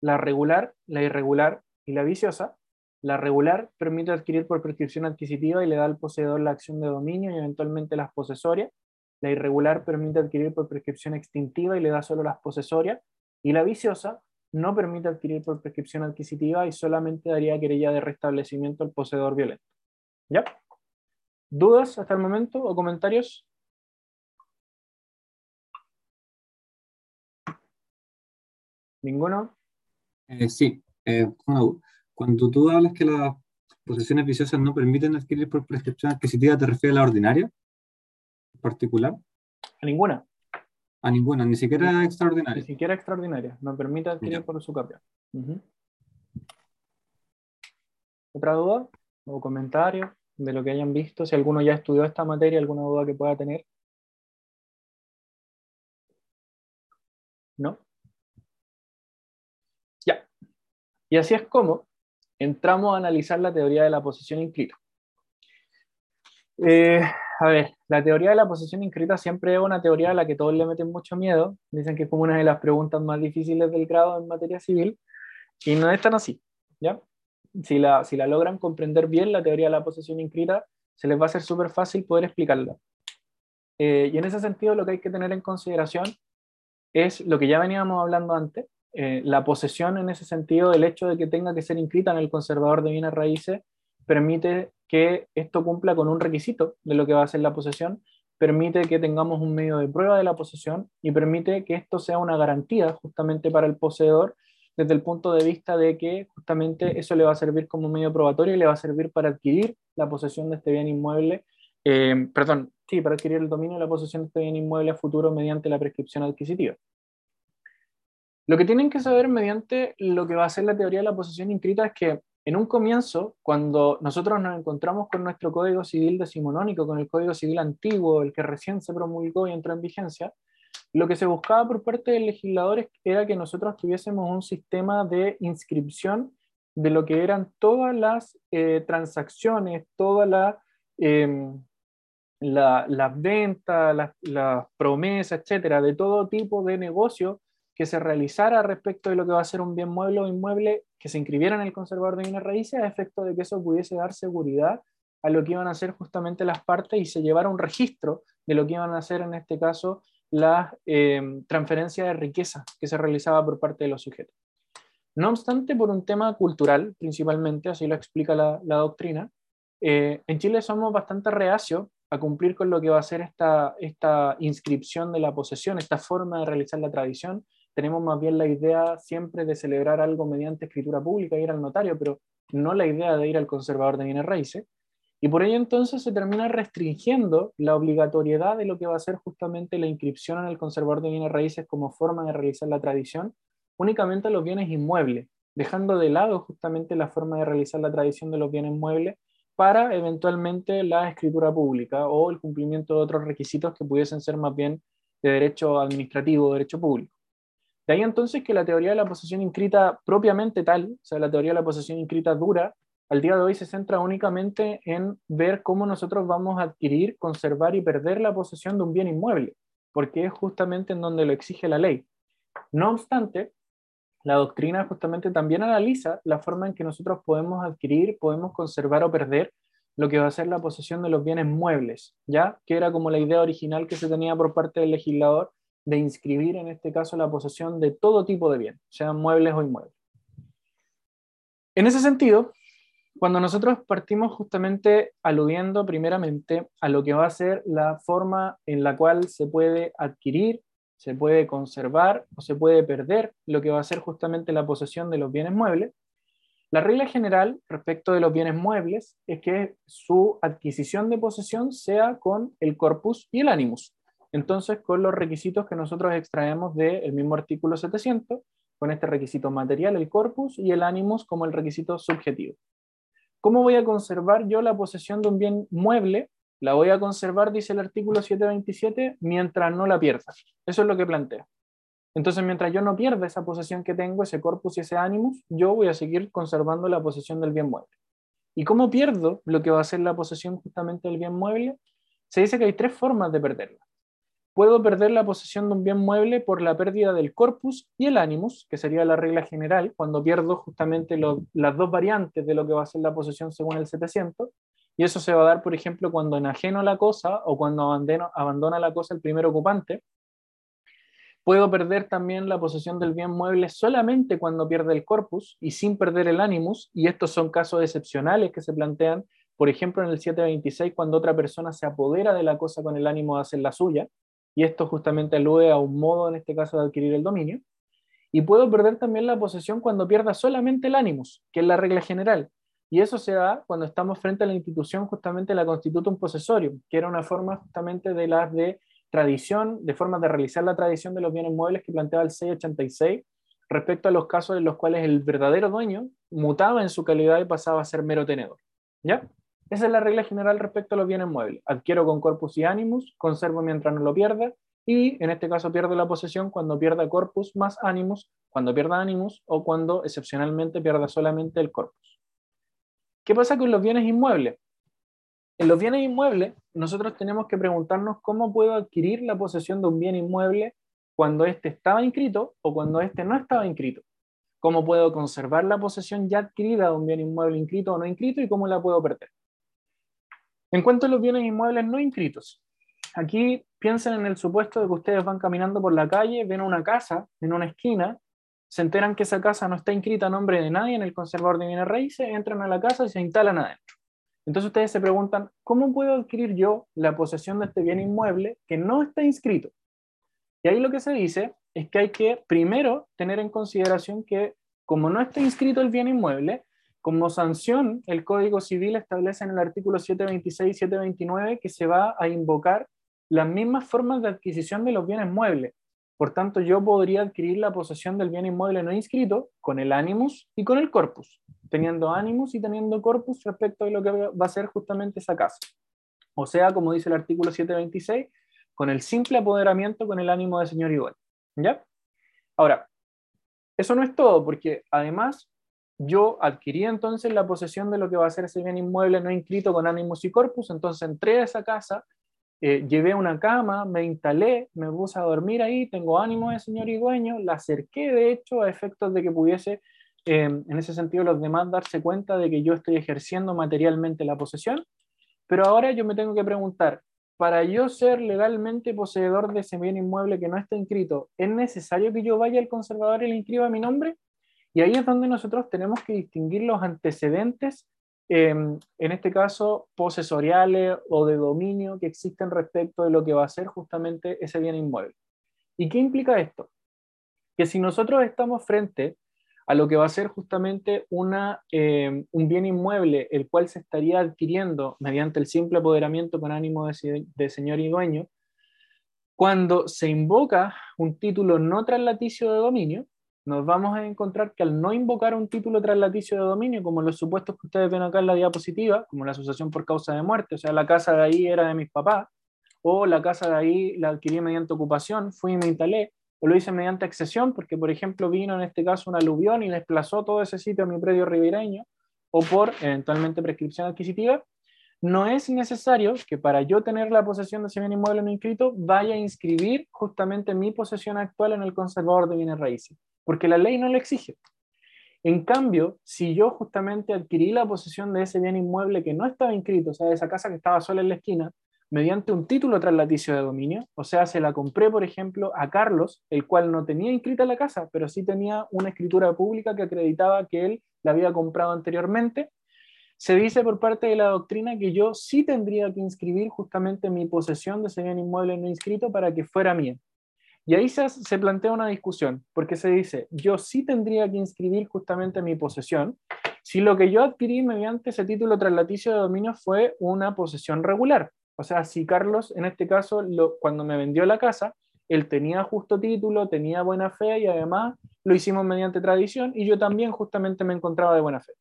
la regular, la irregular y la viciosa. La regular permite adquirir por prescripción adquisitiva y le da al poseedor la acción de dominio y eventualmente las posesorias. La irregular permite adquirir por prescripción extintiva y le da solo las posesorias. Y la viciosa no permite adquirir por prescripción adquisitiva y solamente daría querella de restablecimiento al poseedor violento. ¿Ya? ¿Dudas hasta el momento o comentarios? ¿Ninguno? Eh, sí, eh, cuando tú hablas que las posesiones viciosas no permiten adquirir por prescripción adquisitiva, ¿te refieres a la ordinaria en particular? A ninguna. A ninguna, ni siquiera Ni extraordinaria. siquiera extraordinaria. No permite adquirir Ya. por su. Ujú. ¿Otra duda o comentario de lo que hayan visto? Si alguno ya estudió esta materia, alguna duda que pueda tener. ¿No? Ya. Y así es como entramos a analizar la teoría de la posesión inscrita. Eh, a ver, la teoría de la posesión inscrita siempre es una teoría a la que todos le meten mucho miedo. Dicen que es como una de las preguntas más difíciles del grado en materia civil. Y no es tan así, ¿ya? Si la, si la logran comprender bien, la teoría de la posesión inscrita, se les va a ser súper fácil poder explicarla. Eh, y en ese sentido, lo que hay que tener en consideración es lo que ya veníamos hablando antes, eh, la posesión en ese sentido, el hecho de que tenga que ser inscrita en el conservador de bienes raíces, permite que esto cumpla con un requisito de lo que va a ser la posesión, permite que tengamos un medio de prueba de la posesión y permite que esto sea una garantía justamente para el poseedor desde el punto de vista de que justamente eso le va a servir como medio probatorio y le va a servir para adquirir la posesión de este bien inmueble, eh, perdón, sí, para adquirir el dominio de la posesión de este bien inmueble a futuro mediante la prescripción adquisitiva. Lo que tienen que saber mediante lo que va a ser la teoría de la posesión inscrita es que en un comienzo, cuando nosotros nos encontramos con nuestro Código Civil decimonónico, con el Código Civil antiguo, el que recién se promulgó y entró en vigencia, lo que se buscaba por parte del legislador era que nosotros tuviésemos un sistema de inscripción de lo que eran todas las eh, transacciones, todas la, eh, la, las ventas, las, las promesas, etcétera, de todo tipo de negocio que se realizara respecto de lo que va a ser un bien mueble o inmueble que se inscribiera en el conservador de bienes raíces a efecto de que eso pudiese dar seguridad a lo que iban a hacer justamente las partes y se llevara un registro de lo que iban a hacer en este caso la eh, transferencia de riqueza que se realizaba por parte de los sujetos. No obstante, por un tema cultural principalmente, así lo explica la, doctrina, eh, en Chile somos bastante reacios a cumplir con lo que va a ser esta, esta inscripción de la posesión, esta forma de realizar la tradición. Tenemos más bien la idea siempre de celebrar algo mediante escritura pública, ir al notario, pero no la idea de ir al conservador de bienes raíces. Y por ello entonces se termina restringiendo la obligatoriedad de lo que va a ser justamente la inscripción en el conservador de bienes raíces como forma de realizar la tradición únicamente a los bienes inmuebles, dejando de lado justamente la forma de realizar la tradición de los bienes muebles para eventualmente la escritura pública o el cumplimiento de otros requisitos que pudiesen ser más bien de derecho administrativo o derecho público. De ahí entonces que la teoría de la posesión inscrita propiamente tal, o sea, la teoría de la posesión inscrita dura, al día de hoy se centra únicamente en ver cómo nosotros vamos a adquirir, conservar y perder la posesión de un bien inmueble, porque es justamente en donde lo exige la ley. No obstante, la doctrina justamente también analiza la forma en que nosotros podemos adquirir, podemos conservar o perder lo que va a ser la posesión de los bienes muebles, ¿ya? Que era como la idea original que se tenía por parte del legislador de inscribir en este caso la posesión de todo tipo de bienes, sean muebles o inmuebles. En ese sentido, cuando nosotros partimos justamente aludiendo primeramente a lo que va a ser la forma en la cual se puede adquirir, se puede conservar o se puede perder lo que va a ser justamente la posesión de los bienes muebles, la regla general respecto de los bienes muebles es que su adquisición de posesión sea con el corpus y el animus. Entonces, con los requisitos que nosotros extraemos del mismo artículo 700, con este requisito material, el corpus, y el animus como el requisito subjetivo. ¿Cómo voy a conservar yo la posesión de un bien mueble? La voy a conservar, dice el artículo 727, mientras no la pierda. Eso es lo que plantea. Entonces, mientras yo no pierda esa posesión que tengo, ese corpus y ese animus, yo voy a seguir conservando la posesión del bien mueble. ¿Y cómo pierdo lo que va a ser la posesión justamente del bien mueble? Se dice que hay tres formas de perderla. Puedo perder la posesión de un bien mueble por la pérdida del corpus y el animus, que sería la regla general, cuando pierdo justamente las dos variantes de lo que va a ser la posesión según el 700, y eso se va a dar, por ejemplo, cuando enajeno la cosa o cuando abandono, abandona la cosa el primer ocupante. Puedo perder también la posesión del bien mueble solamente cuando pierde el corpus y sin perder el animus, y estos son casos excepcionales que se plantean, por ejemplo, en el 726, cuando otra persona se apodera de la cosa con el ánimo de hacer la suya, y esto justamente alude a un modo, en este caso, de adquirir el dominio. Y puedo perder también la posesión cuando pierda solamente el animus, que es la regla general. Y eso se da cuando estamos frente a la institución justamente la constitutum possessorium, que era una forma justamente de las de tradición, de formas de realizar la tradición de los bienes muebles que planteaba el 686 respecto a los casos en los cuales el verdadero dueño mutaba en su calidad y pasaba a ser mero tenedor. ¿Ya? Esa es la regla general respecto a los bienes muebles. Adquiero con corpus y animus, conservo mientras no lo pierda, y en este caso pierdo la posesión cuando pierda corpus más animus, cuando pierda animus o cuando excepcionalmente pierda solamente el corpus. ¿Qué pasa con los bienes inmuebles? En los bienes inmuebles, nosotros tenemos que preguntarnos cómo puedo adquirir la posesión de un bien inmueble cuando éste estaba inscrito o cuando éste no estaba inscrito. Cómo puedo conservar la posesión ya adquirida de un bien inmueble inscrito o no inscrito y cómo la puedo perder. En cuanto a los bienes inmuebles no inscritos, aquí piensen en el supuesto de que ustedes van caminando por la calle, ven una casa en una esquina, se enteran que esa casa no está inscrita a nombre de nadie en el conservador de bienes raíces, entran a la casa y se instalan adentro. Entonces ustedes se preguntan, ¿cómo puedo adquirir yo la posesión de este bien inmueble que no está inscrito? Y ahí lo que se dice es que hay que primero tener en consideración que como no está inscrito el bien inmueble, como sanción, el Código Civil establece en el artículo 726 y 729 que se va a invocar las mismas formas de adquisición de los bienes muebles. Por tanto, yo podría adquirir la posesión del bien inmueble no inscrito con el animus y con el corpus, teniendo animus y teniendo corpus respecto a lo que va a ser justamente esa casa. O sea, como dice el artículo 726, con el simple apoderamiento con el ánimo de señor igual. ¿Ya? Ahora, eso no es todo, porque además yo adquirí entonces la posesión de lo que va a ser ese bien inmueble no inscrito con ánimos y corpus, entonces entré a esa casa, eh, llevé una cama, me instalé, me puse a dormir ahí, tengo ánimo de señor y dueño, la acerqué de hecho a efectos de que pudiese, em, en ese sentido, los demás darse cuenta de que yo estoy ejerciendo materialmente la posesión, pero ahora yo me tengo que preguntar, para yo ser legalmente poseedor de ese bien inmueble que no está inscrito, ¿es necesario que yo vaya al conservador y le inscriba mi nombre? Y ahí es donde nosotros tenemos que distinguir los antecedentes, em, en este caso posesoriales o de dominio que existen respecto de lo que va a ser justamente ese bien inmueble. ¿Y qué implica esto? Que si nosotros estamos frente a lo que va a ser justamente una, em, un bien inmueble, el cual se estaría adquiriendo mediante el simple apoderamiento con ánimo de, de señor y dueño, cuando se invoca un título no traslaticio de dominio, nos vamos a encontrar que al no invocar un título traslaticio de dominio, como los supuestos que ustedes ven acá en la diapositiva, como la asociación por causa de muerte, o sea, la casa de ahí era de mis papás, o la casa de ahí la adquirí mediante ocupación, fui y me instalé, o lo hice mediante accesión, porque por ejemplo vino en este caso un aluvión y desplazó todo ese sitio a mi predio ribereño, o por eventualmente prescripción adquisitiva, no es necesario que para yo tener la posesión de ese bien inmueble no inscrito vaya a inscribir justamente mi posesión actual en el conservador de bienes raíces porque la ley no lo exige. En cambio, si yo justamente adquirí la posesión de ese bien inmueble que no estaba inscrito, o sea, de esa casa que estaba sola en la esquina, mediante un título traslaticio de dominio, o sea, se la compré, por ejemplo, a Carlos, el cual no tenía inscrita la casa, pero sí tenía una escritura pública que acreditaba que él la había comprado anteriormente, se dice por parte de la doctrina que yo sí tendría que inscribir justamente mi posesión de ese bien inmueble no inscrito para que fuera mía. Y ahí se, se, plantea una discusión, porque se dice, yo sí tendría que inscribir justamente mi posesión si lo que yo adquirí mediante ese título traslaticio de dominio fue una posesión regular. O sea, si Carlos, en este caso, cuando me vendió la casa, él tenía justo título, tenía buena fe y además lo hicimos mediante tradición y yo también justamente me encontraba de buena fe.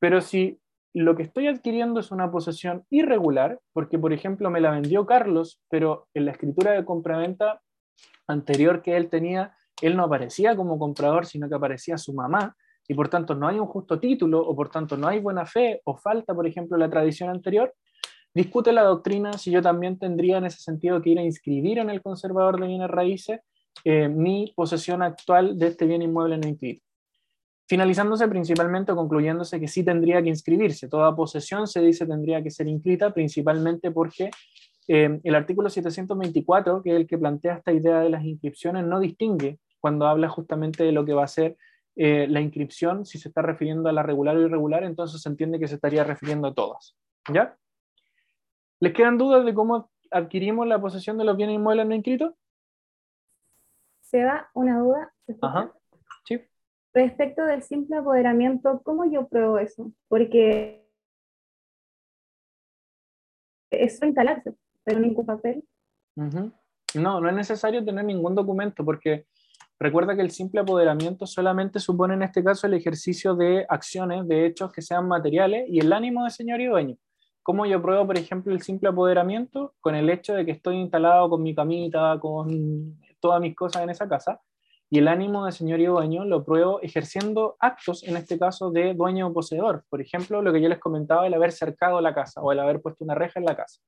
Pero si lo que estoy adquiriendo es una posesión irregular, porque por ejemplo me la vendió Carlos, pero en la escritura de compraventa anterior que él tenía, él no aparecía como comprador, sino que aparecía su mamá, y por tanto no hay un justo título, o por tanto no hay buena fe, o falta, por ejemplo, la tradición anterior, discute la doctrina si yo también tendría en ese sentido que ir a inscribir en el conservador de bienes raíces eh, mi posesión actual de este bien inmueble no inscrito. Finalizándose principalmente o concluyéndose que sí tendría que inscribirse. Toda posesión se dice tendría que ser inscrita, principalmente porque eh, el artículo 724, que es el que plantea esta idea de las inscripciones, no distingue cuando habla justamente de lo que va a ser eh, la inscripción, si se está refiriendo a la regular o irregular, entonces se entiende que se estaría refiriendo a todas. ¿Ya? ¿Les quedan dudas de cómo adquirimos la posesión de los bienes inmuebles no inscritos? Se da una duda. Ajá. Respecto del simple apoderamiento, ¿cómo yo pruebo eso? Porque eso instalarse pero ningún papel. Ujú. No, no es necesario tener ningún documento porque recuerda que el simple apoderamiento solamente supone en este caso el ejercicio de acciones, de hechos que sean materiales y el ánimo de señor y dueño. ¿Cómo yo pruebo, por ejemplo, el simple apoderamiento? Con el hecho de que estoy instalado con mi camita, con todas mis cosas en esa casa, y el ánimo de señor y dueño lo pruebo ejerciendo actos, en este caso, de dueño o poseedor. Por ejemplo, lo que yo les comentaba, el haber cercado la casa o el haber puesto una reja en la casa.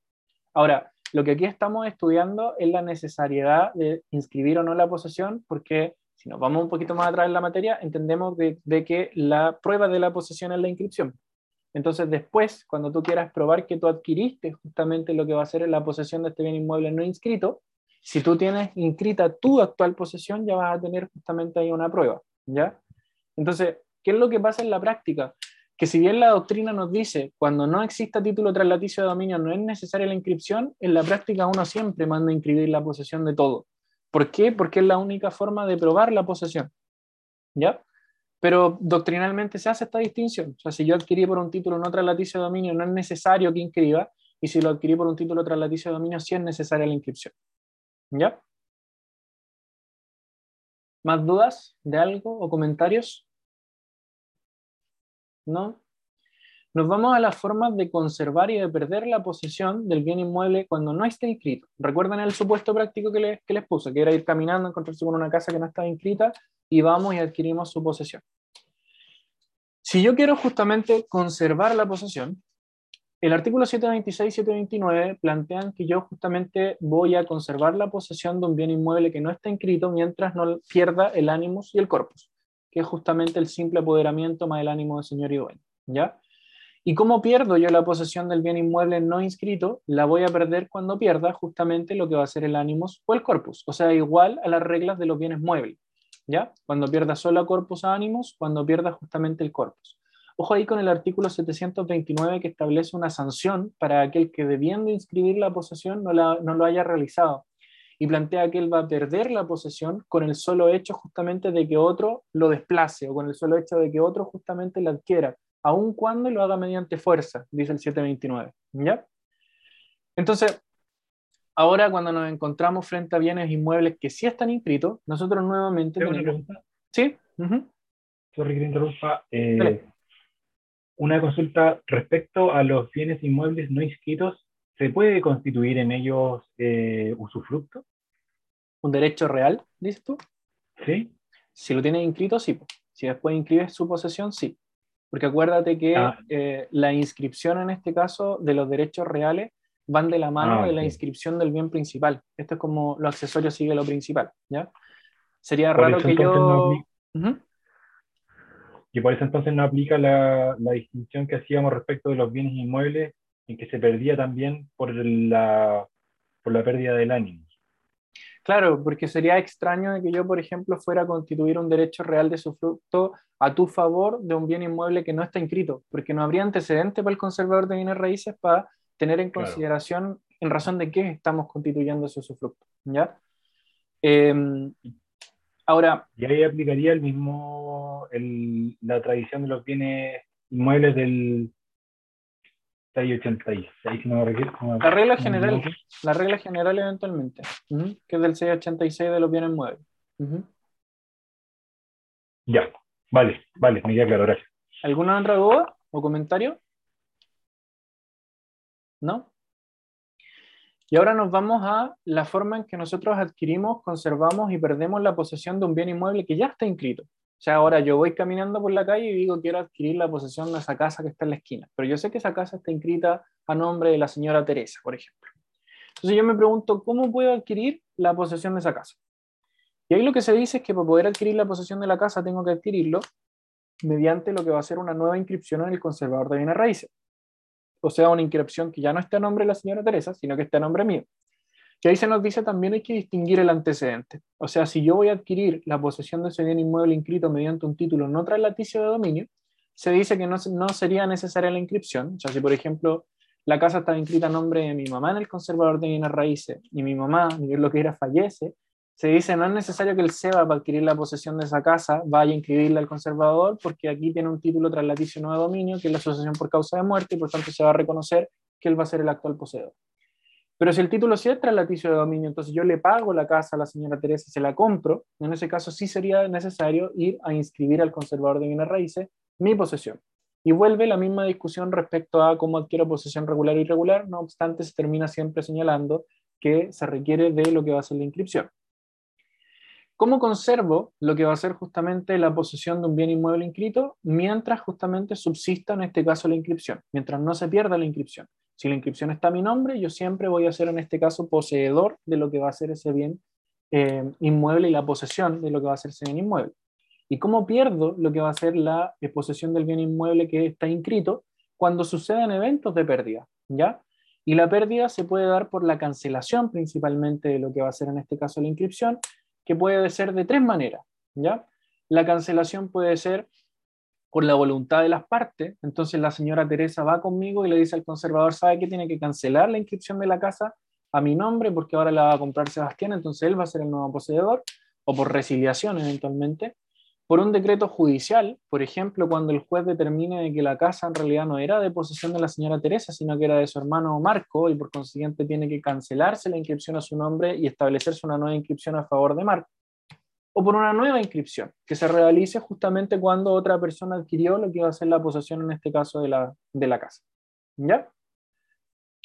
Ahora, lo que aquí estamos estudiando es la necesariedad de inscribir o no la posesión, porque si nos vamos un poquito más atrás en la materia, entendemos de, de que la prueba de la posesión es la inscripción. Entonces, después, cuando tú quieras probar que tú adquiriste justamente lo que va a ser la posesión de este bien inmueble no inscrito, si tú tienes inscrita tu actual posesión, ya vas a tener justamente ahí una prueba, ¿ya? Entonces, ¿qué es lo que pasa en la práctica? Que si bien la doctrina nos dice, cuando no exista título traslaticio de dominio no es necesaria la inscripción, en la práctica uno siempre manda a inscribir la posesión de todo. ¿Por qué? Porque es la única forma de probar la posesión, ¿ya? Pero doctrinalmente se hace esta distinción. O sea, si yo adquirí por un título no traslaticio de dominio, no es necesario que inscriba, y si lo adquirí por un título traslaticio de dominio, sí es necesaria la inscripción. ¿Ya? ¿Más dudas de algo o comentarios? ¿No? Nos vamos a las formas de conservar y de perder la posesión del bien inmueble cuando no esté inscrito. Recuerden el supuesto práctico que les, que les puse, que era ir caminando, encontrarse con una casa que no estaba inscrita y vamos y adquirimos su posesión. Si yo quiero justamente conservar la posesión, el artículo 726 y 729 plantean que yo justamente voy a conservar la posesión de un bien inmueble que no está inscrito mientras no pierda el ánimos y el corpus, que es justamente el simple apoderamiento más el ánimo de señor y. ¿ya? ¿Y cómo pierdo yo la posesión del bien inmueble no inscrito? La voy a perder cuando pierda justamente lo que va a ser el ánimos o el corpus, o sea, igual a las reglas de los bienes muebles. ¿ya? Cuando pierda solo corpus a ánimos, cuando pierda justamente el corpus. Ojo ahí con el artículo 729 que establece una sanción para aquel que debiendo inscribir la posesión no, la, no lo haya realizado y plantea que él va a perder la posesión con el solo hecho justamente de que otro lo desplace o con el solo hecho de que otro justamente la adquiera, aun cuando lo haga mediante fuerza, dice el 729. ¿Ya? Entonces, ahora cuando nos encontramos frente a bienes inmuebles que sí están inscritos, nosotros nuevamente Tengo una tenemos... pregunta. ¿Sí? Sorry que te interrumpa. Eh. Una consulta respecto a los bienes inmuebles no inscritos. ¿Se puede constituir en ellos eh, usufructo? Un derecho real, dices tú. ¿Sí? Si lo tienes inscrito, sí. Si después inscribes su posesión, sí. Porque acuérdate que Ah. eh, la inscripción en este caso de los derechos reales van de la mano Ah, de la inscripción del bien principal. Esto es como lo accesorio sigue lo principal, ¿ya? Sería Por raro que entonces no yo... apli- Y por eso entonces no aplica la, la distinción que hacíamos respecto de los bienes inmuebles, en que se perdía también por la, por la pérdida del ánimo. Claro, porque sería extraño de que yo, por ejemplo, fuera a constituir un derecho real de usufructo a tu favor de un bien inmueble que no está inscrito, porque no habría antecedente para el conservador de bienes raíces para tener en Claro. consideración en razón de qué estamos constituyendo ese usufructo. ¿ya? Em, ahora, Y ahí aplicaría el mismo, el- la tradición de los bienes inmuebles del 686, si no me la regla general, la regla general eventualmente, que es del 686 de los bienes muebles. Ujú. Ya, vale, vale, me queda claro, gracias. ¿Alguna otra duda o comentario? ¿No? Y ahora nos vamos a la forma en que nosotros adquirimos, conservamos y perdemos la posesión de un bien inmueble que ya está inscrito. O sea, ahora yo voy caminando por la calle y digo, quiero adquirir la posesión de esa casa que está en la esquina, pero yo sé que esa casa está inscrita a nombre de la señora Teresa, por ejemplo. Entonces yo me pregunto, ¿cómo puedo adquirir la posesión de esa casa? Y ahí lo que se dice es que para poder adquirir la posesión de la casa tengo que adquirirlo mediante lo que va a ser una nueva inscripción en el conservador de bienes raíces. O sea, una inscripción que ya no esté a nombre de la señora Teresa, sino que esté a nombre mío. Que ahí se nos dice también hay que distinguir el antecedente. O sea, si yo voy a adquirir la posesión de ese bien inmueble inscrito mediante un título no traslaticio de dominio, se dice que no, no sería necesaria la inscripción. O sea, si por ejemplo la casa estaba inscrita a nombre de mi mamá en el conservador de bienes raíces y mi mamá, ni lo que era, fallece, se dice no es necesario que el SEBA para adquirir la posesión de esa casa vaya a inscribirla al conservador porque aquí tiene un título traslaticio no de dominio que es la asociación por causa de muerte y por tanto se va a reconocer que él va a ser el actual poseedor. Pero si el título sí es traslaticio de dominio, entonces yo le pago la casa a la señora Teresa, se la compro, en ese caso sí sería necesario ir a inscribir al conservador de bienes raíces mi posesión. Y vuelve la misma discusión respecto a cómo adquiero posesión regular o irregular, no obstante se termina siempre señalando que se requiere de lo que va a ser la inscripción. ¿Cómo conservo lo que va a ser justamente la posesión de un bien inmueble inscrito mientras justamente subsista en este caso la inscripción, mientras no se pierda la inscripción? Si la inscripción está a mi nombre, yo siempre voy a ser en este caso poseedor de lo que va a ser ese bien eh, inmueble y la posesión de lo que va a ser ese bien inmueble. ¿Y cómo pierdo lo que va a ser la eh, posesión del bien inmueble que está inscrito? Cuando suceden eventos de pérdida, ¿ya? Y la pérdida se puede dar por la cancelación principalmente de lo que va a ser en este caso la inscripción, que puede ser de tres maneras, ¿ya? La cancelación puede ser con la voluntad de las partes. Entonces la señora Teresa va conmigo y le dice al conservador, ¿sabe que tiene que cancelar la inscripción de la casa a mi nombre porque ahora la va a comprar Sebastián, entonces él va a ser el nuevo poseedor, o por resiliación eventualmente, por un decreto judicial, por ejemplo, cuando el juez determine de que la casa en realidad no era de posesión de la señora Teresa, sino que era de su hermano Marco, y por consiguiente tiene que cancelarse la inscripción a su nombre y establecerse una nueva inscripción a favor de Marco o por una nueva inscripción que se realice justamente cuando otra persona adquirió lo que iba a ser la posesión, en este caso, de la, de la casa. ¿Ya?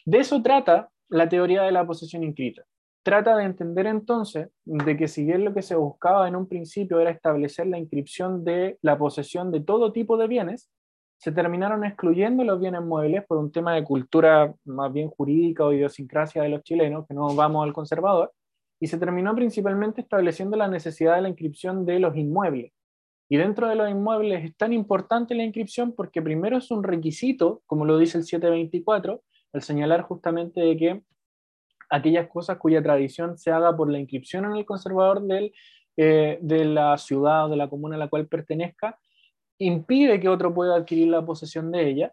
De eso trata la teoría de la posesión inscrita. Trata de entender entonces de que si bien lo que se buscaba en un principio era establecer la inscripción de la posesión de todo tipo de bienes, se terminaron excluyendo los bienes muebles por un tema de cultura más bien jurídica o idiosincrasia de los chilenos, que no vamos al conservador, y se terminó principalmente estableciendo la necesidad de la inscripción de los inmuebles. Y dentro de los inmuebles es tan importante la inscripción porque primero es un requisito, como lo dice el 724, al señalar justamente de que aquellas cosas cuya tradición se haga por la inscripción en el conservador eh, de la ciudad o de la comuna a la cual pertenezca, impide que otro pueda adquirir la posesión de ella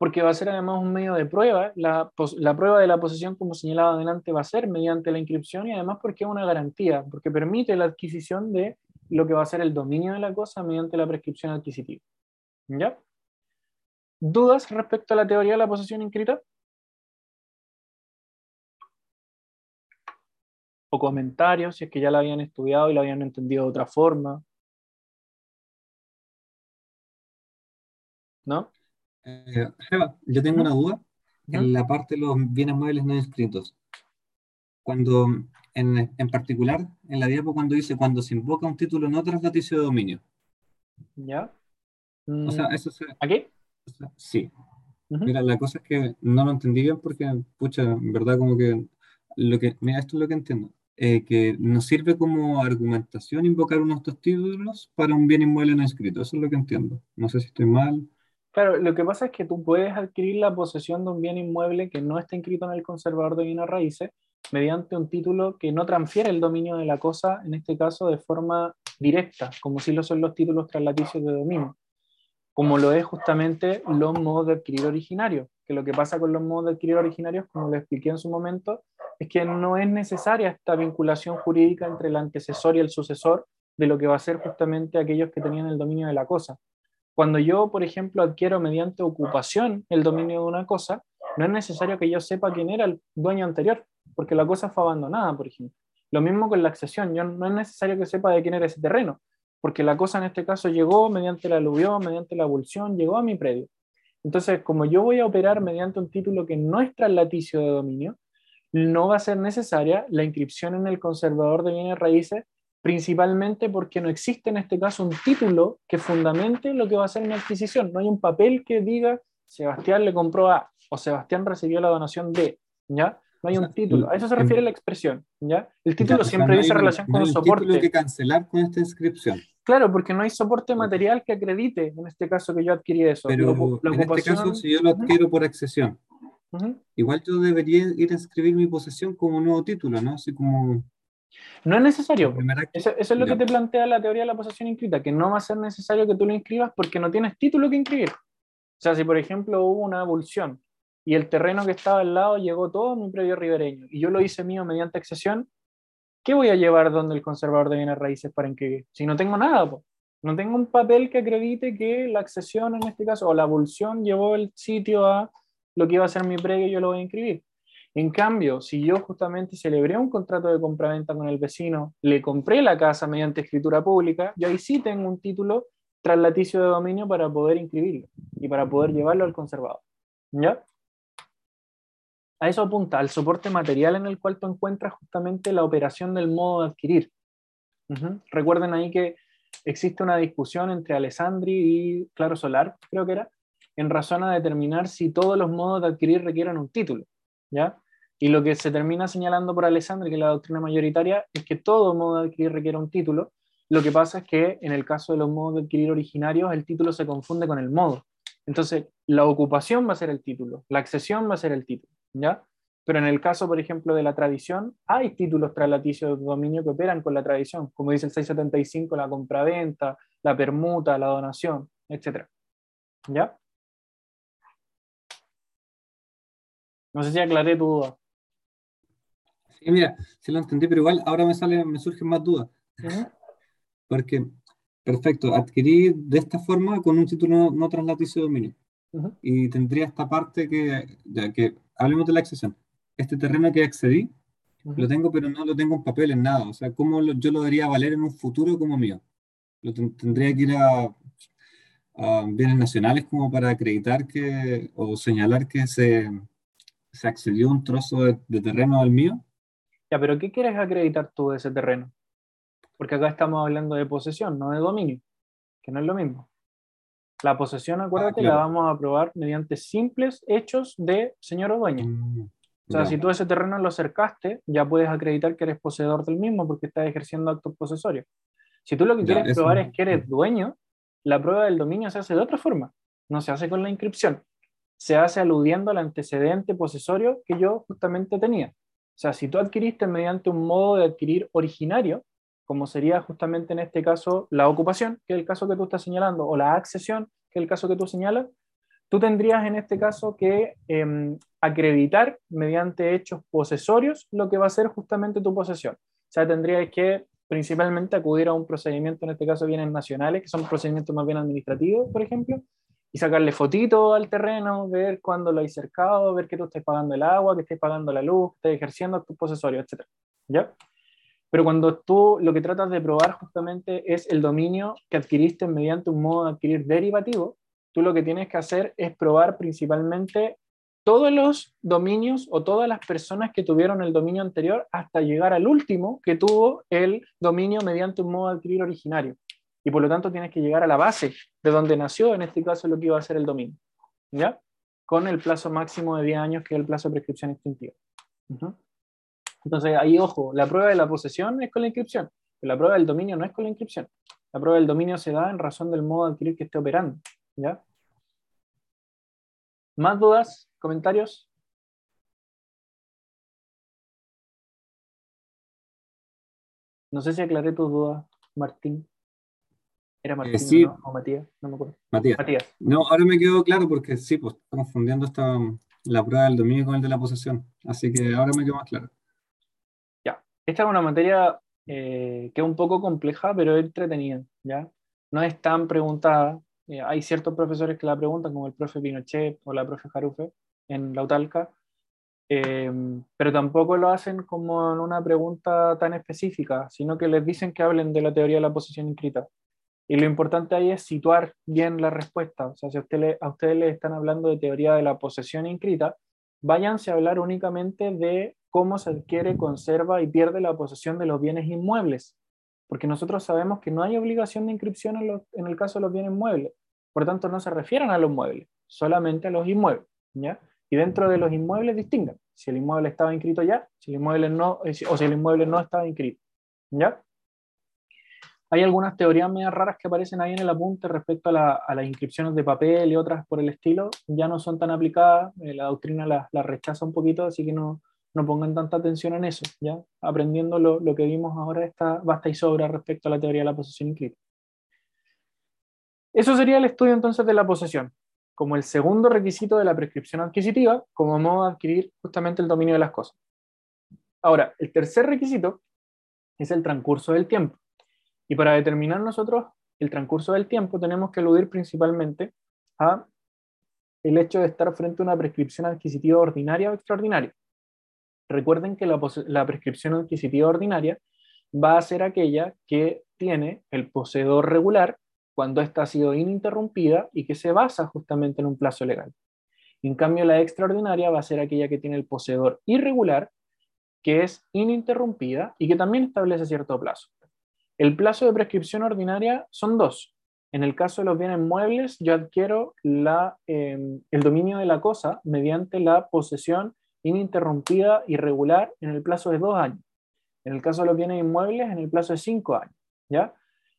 porque va a ser además un medio de prueba. La, la, prueba de la posesión, como señalaba adelante, va a ser mediante la inscripción y además porque es una garantía, porque permite la adquisición de lo que va a ser el dominio de la cosa mediante la prescripción adquisitiva. ¿Ya? ¿Dudas respecto a la teoría de la posesión inscrita? ¿O comentarios si es que ya la habían estudiado y la habían entendido de otra forma? ¿No? Eh, yo tengo una duda en la parte de los bienes muebles no inscritos. Cuando, en, en particular, en la diapo cuando dice cuando se invoca un título no traslaticio de dominio. ¿Ya? O sea, Mm, eso se, ¿Aquí? o sea, sí. Mira, la cosa es que no lo entendí bien porque, pucha, en verdad como que, lo que, mira, esto es lo que entiendo, eh, que nos sirve como argumentación invocar unos estos títulos para un bien inmueble no inscrito, eso es lo que entiendo. No sé si estoy mal. Claro, lo que pasa es que tú puedes adquirir la posesión de un bien inmueble que no está inscrito en el conservador de bienes raíces mediante un título que no transfiere el dominio de la cosa, en este caso de forma directa, como si lo son los títulos traslaticios de dominio, como lo es justamente los modos de adquirir originarios, que lo que pasa con los modos de adquirir originarios, como lo expliqué en su momento, es que no es necesaria esta vinculación jurídica entre el antecesor y el sucesor de lo que va a ser justamente aquellos que tenían el dominio de la cosa. Cuando yo, por ejemplo, adquiero mediante ocupación el dominio de una cosa, no es necesario que yo sepa quién era el dueño anterior, porque la cosa fue abandonada, por ejemplo. Lo mismo con la accesión, yo no es necesario que sepa de quién era ese terreno, porque la cosa en este caso llegó mediante la aluvión, mediante la abulsión, llegó a mi predio. Entonces, como yo voy a operar mediante un título que no es traslaticio de dominio, no va a ser necesaria la inscripción en el conservador de bienes raíces principalmente porque no existe en este caso un título que fundamente lo que va a ser mi adquisición. No hay un papel que diga Sebastián le compró A o Sebastián recibió la donación de, ¿ya? No hay O sea, un título. A eso se en- refiere la expresión, ¿ya? El título Ya, o sea, siempre no dice relación no con un un título soporte. que cancelar con esta inscripción. Claro, porque no hay soporte material que acredite, en este caso, que yo adquirí eso. La Pero ocu- la en este caso, si yo lo adquiero por accesión, ujú. igual yo debería ir a inscribir mi posesión como nuevo título, ¿no? Así como No es necesario. Eso, eso es lo Ya. que te plantea la teoría de la posesión inscrita, que no va a ser necesario que tú lo inscribas porque no tienes título que inscribir. O sea, si por ejemplo hubo una abulsión y el terreno que estaba al lado llegó todo a mi predio ribereño y yo lo hice mío mediante accesión, ¿qué voy a llevar donde el conservador de bienes raíces para inscribir? Si no tengo nada, no tengo un papel que acredite que la accesión en este caso o la abulsión llevó el sitio a lo que iba a ser mi predio y yo lo voy a inscribir. En cambio, si yo justamente celebré un contrato de compraventa con el vecino, le compré la casa mediante escritura pública, yo ahí sí tengo un título traslaticio de dominio para poder inscribirlo y para poder llevarlo al conservador. ¿Ya? A eso apunta, al soporte material en el cual tú encuentras justamente la operación del modo de adquirir. Recuerden ahí que existe una discusión entre Alessandri y Claro Solar, creo que era, en razón a determinar si todos los modos de adquirir requieren un título. ¿ya? Y lo que se termina señalando por Alessandri, que es la doctrina mayoritaria, es que todo modo de adquirir requiere un título. Lo que pasa es que en el caso de los modos de adquirir originarios, el título se confunde con el modo. Entonces, la ocupación va a ser el título, la accesión va a ser el título, ¿ya? Pero en el caso, por ejemplo, de la tradición, hay títulos traslaticios de dominio que operan con la tradición, como dice el 675, la compraventa, la permuta, la donación, etc. ¿Ya? No sé si aclaré tu duda. Sí, mira, sí lo entendí, pero igual ahora me sale, me surgen más dudas. Porque, perfecto, adquirí de esta forma con un título no, no traslaticio de dominio. Y tendría esta parte que, ya que hablemos de la accesión. Este terreno que accedí, lo tengo, pero no lo tengo en papel, en nada. O sea, ¿cómo lo- yo lo daría a valer en un futuro como mío? Lo ten- tendría que ir a, a bienes nacionales como para acreditar que, o señalar que se, se accedió a un trozo de, de terreno del mío. Ya, pero ¿qué quieres acreditar tú de ese terreno? Porque acá estamos hablando de posesión, no de dominio, que no es lo mismo. La posesión, acuérdate, claro. la vamos a probar mediante simples hechos de señor o dueño. Mm, O sea, ya. si tú ese terreno lo cercaste, ya puedes acreditar que eres poseedor del mismo porque estás ejerciendo actos posesorios. Si tú lo que Ya, quieres eso- probar es que eres dueño, la prueba del dominio se hace de otra forma. No se hace con la inscripción. Se hace aludiendo al antecedente posesorio que yo justamente tenía. O sea, si tú adquiriste mediante un modo de adquirir originario, como sería justamente en este caso la ocupación, que es el caso que tú estás señalando, o la accesión, que es el caso que tú señalas, tú tendrías en este caso que em, acreditar mediante hechos posesorios lo que va a ser justamente tu posesión. O sea, tendrías que principalmente acudir a un procedimiento, en este caso bienes nacionales, que son procedimientos más bien administrativos, por ejemplo, y sacarle fotito al terreno, ver cuándo lo hay cercado, ver que tú estés pagando el agua, que estés pagando la luz, que estés ejerciendo tus posesorios, etc. ¿Ya? Pero cuando tú lo que tratas de probar justamente es el dominio que adquiriste mediante un modo de adquirir derivativo, tú lo que tienes que hacer es probar principalmente todos los dominios o todas las personas que tuvieron el dominio anterior hasta llegar al último que tuvo el dominio mediante un modo de adquirir originario. Y por lo tanto tienes que llegar a la base de donde nació, en este caso, lo que iba a ser el dominio. ¿Ya? Con el plazo máximo de 10 años, que es el plazo de prescripción extintiva. Ujú. Entonces, ahí, ojo, la prueba de la posesión es con la inscripción, pero la prueba del dominio no es con la inscripción. La prueba del dominio se da en razón del modo de adquirir que esté operando. ¿Ya? ¿Más dudas? ¿Comentarios? No sé si aclaré tus dudas, Martín. ¿Era Martín sí. ¿no? o Matías? No me acuerdo. Matías. Matías. No, ahora me quedó claro porque sí, pues confundiendo esta, la prueba del dominio con el de la posesión. Así que ahora me quedó más claro. Esta es una materia eh, que es un poco compleja, pero entretenida. ¿ya? No es tan preguntada. Eh, hay ciertos profesores que la preguntan, como el profe Pinochet o la profe Jarufe en la UTALCA, eh, pero tampoco lo hacen como en una pregunta tan específica, sino que les dicen que hablen de la teoría de la posesión inscrita. Y lo importante ahí es situar bien la respuesta. O sea, si a, a ustedes les están hablando de teoría de la posesión inscrita, váyanse a hablar únicamente de cómo se adquiere, conserva y pierde la posesión de los bienes inmuebles. Porque nosotros sabemos que no hay obligación de inscripción en, los- en el caso de los bienes muebles. Por tanto, no se refieren a los muebles, solamente a los inmuebles. ¿ya? Y dentro de los inmuebles distingan si el inmueble estaba inscrito ya, si el inmueble no, eh, o si el inmueble no estaba inscrito. ¿ya? Hay algunas teorías medio raras que aparecen ahí en el apunte respecto a, la- a las inscripciones de papel y otras por el estilo, ya no son tan aplicadas, eh, la doctrina las la rechaza un poquito, así que no, pongan tanta atención en eso, ¿ya? Aprendiendo lo, lo que vimos ahora está basta y sobra respecto a la teoría de la posesión inscrita. Eso sería el estudio entonces de la posesión, como el segundo requisito de la prescripción adquisitiva, como modo de adquirir justamente el dominio de las cosas. Ahora, el tercer requisito es el transcurso del tiempo. Y para determinar nosotros el transcurso del tiempo tenemos que aludir principalmente a el hecho de estar frente a una prescripción adquisitiva ordinaria o extraordinaria. recuerden que la, la prescripción adquisitiva ordinaria va a ser aquella que tiene el poseedor regular cuando ésta ha sido ininterrumpida y que se basa justamente en un plazo legal. En cambio, la extraordinaria va a ser aquella que tiene el poseedor irregular, que es ininterrumpida y que también establece cierto plazo. El plazo de prescripción ordinaria son dos. En el caso de los bienes muebles, yo adquiero em, el dominio de la cosa mediante la posesión ininterrumpida y regular en el plazo de dos años. En el caso de los bienes inmuebles, en el plazo de cinco años. ¿ya?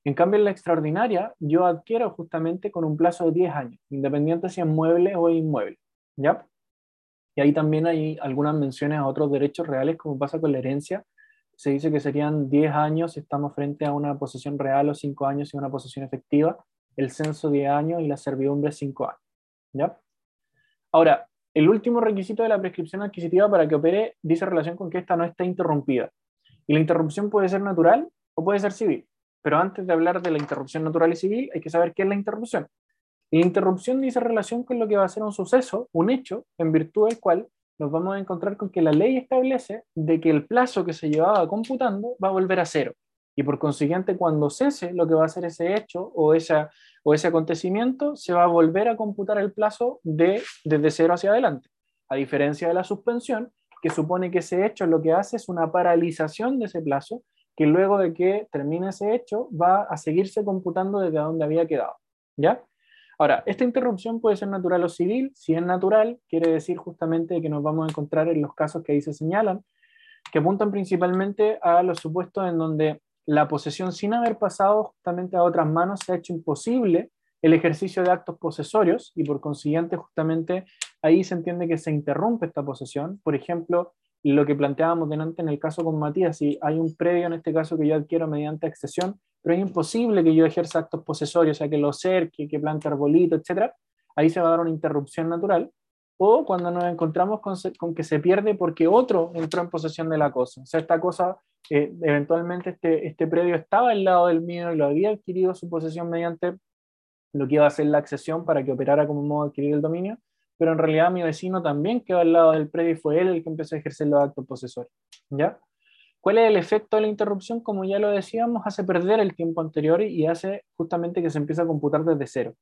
En cambio, en la extraordinaria, yo adquiero justamente con un plazo de 10 años, independiente si es mueble o inmueble. ¿ya? Y ahí también hay algunas menciones a otros derechos reales, como pasa con la herencia. Se dice que serían 10 años si estamos frente a una posesión real o 5 años si una posesión efectiva, el censo 10 años y la servidumbre 5 años. ¿ya? Ahora, el último requisito de la prescripción adquisitiva para que opere dice relación con que esta no esté interrumpida. Y la interrupción puede ser natural o puede ser civil. Pero antes de hablar de la interrupción natural y civil, hay que saber qué es la interrupción. La interrupción dice relación con lo que va a ser un suceso, un hecho, en virtud del cual nos vamos a encontrar con que la ley establece de que el plazo que se llevaba computando va a volver a cero. Y por consiguiente, cuando cese lo que va a ser ese hecho o, esa, o ese acontecimiento, se va a volver a computar el plazo de, desde cero hacia adelante. A diferencia de la suspensión, que supone que ese hecho lo que hace es una paralización de ese plazo que luego de que termine ese hecho va a seguirse computando desde donde había quedado. ¿Ya? Ahora, esta interrupción puede ser natural o civil. Si es natural, quiere decir justamente que nos vamos a encontrar en los casos que ahí se señalan, que apuntan principalmente a los supuestos en donde la posesión sin haber pasado justamente a otras manos se ha hecho imposible el ejercicio de actos posesorios y por consiguiente justamente ahí se entiende que se interrumpe esta posesión. Por ejemplo, lo que planteábamos delante en el caso con Matías, si hay un predio en este caso que yo adquiero mediante accesión, pero es imposible que yo ejerza actos posesorios, o sea, que lo cerque, que plante arbolito, etc., ahí se va a dar una interrupción natural, o cuando nos encontramos con, con, que se pierde porque otro entró en posesión de la cosa. O sea, esta cosa, eh, eventualmente este, este predio estaba al lado del mío y lo había adquirido su posesión mediante lo que iba a ser la accesión para que operara como modo de adquirir el dominio, pero en realidad mi vecino también quedó al lado del predio y fue él el que empezó a ejercer los actos posesores. ¿Ya? ¿Cuál es el efecto de la interrupción? Como ya lo decíamos, hace perder el tiempo anterior y hace justamente que se empiece a computar desde cero.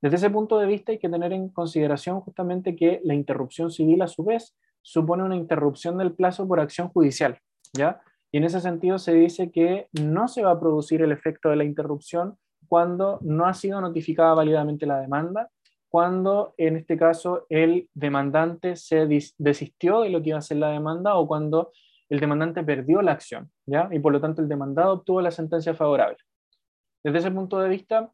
Desde ese punto de vista hay que tener en consideración justamente que la interrupción civil a su vez supone una interrupción del plazo por acción judicial, ¿ya? Y en ese sentido se dice que no se va a producir el efecto de la interrupción cuando no ha sido notificada válidamente la demanda cuando en este caso el demandante se desistió de lo que iba a ser la demanda o cuando el demandante perdió la acción, ¿ya? Y por lo tanto el demandado obtuvo la sentencia favorable. Desde ese punto de vista,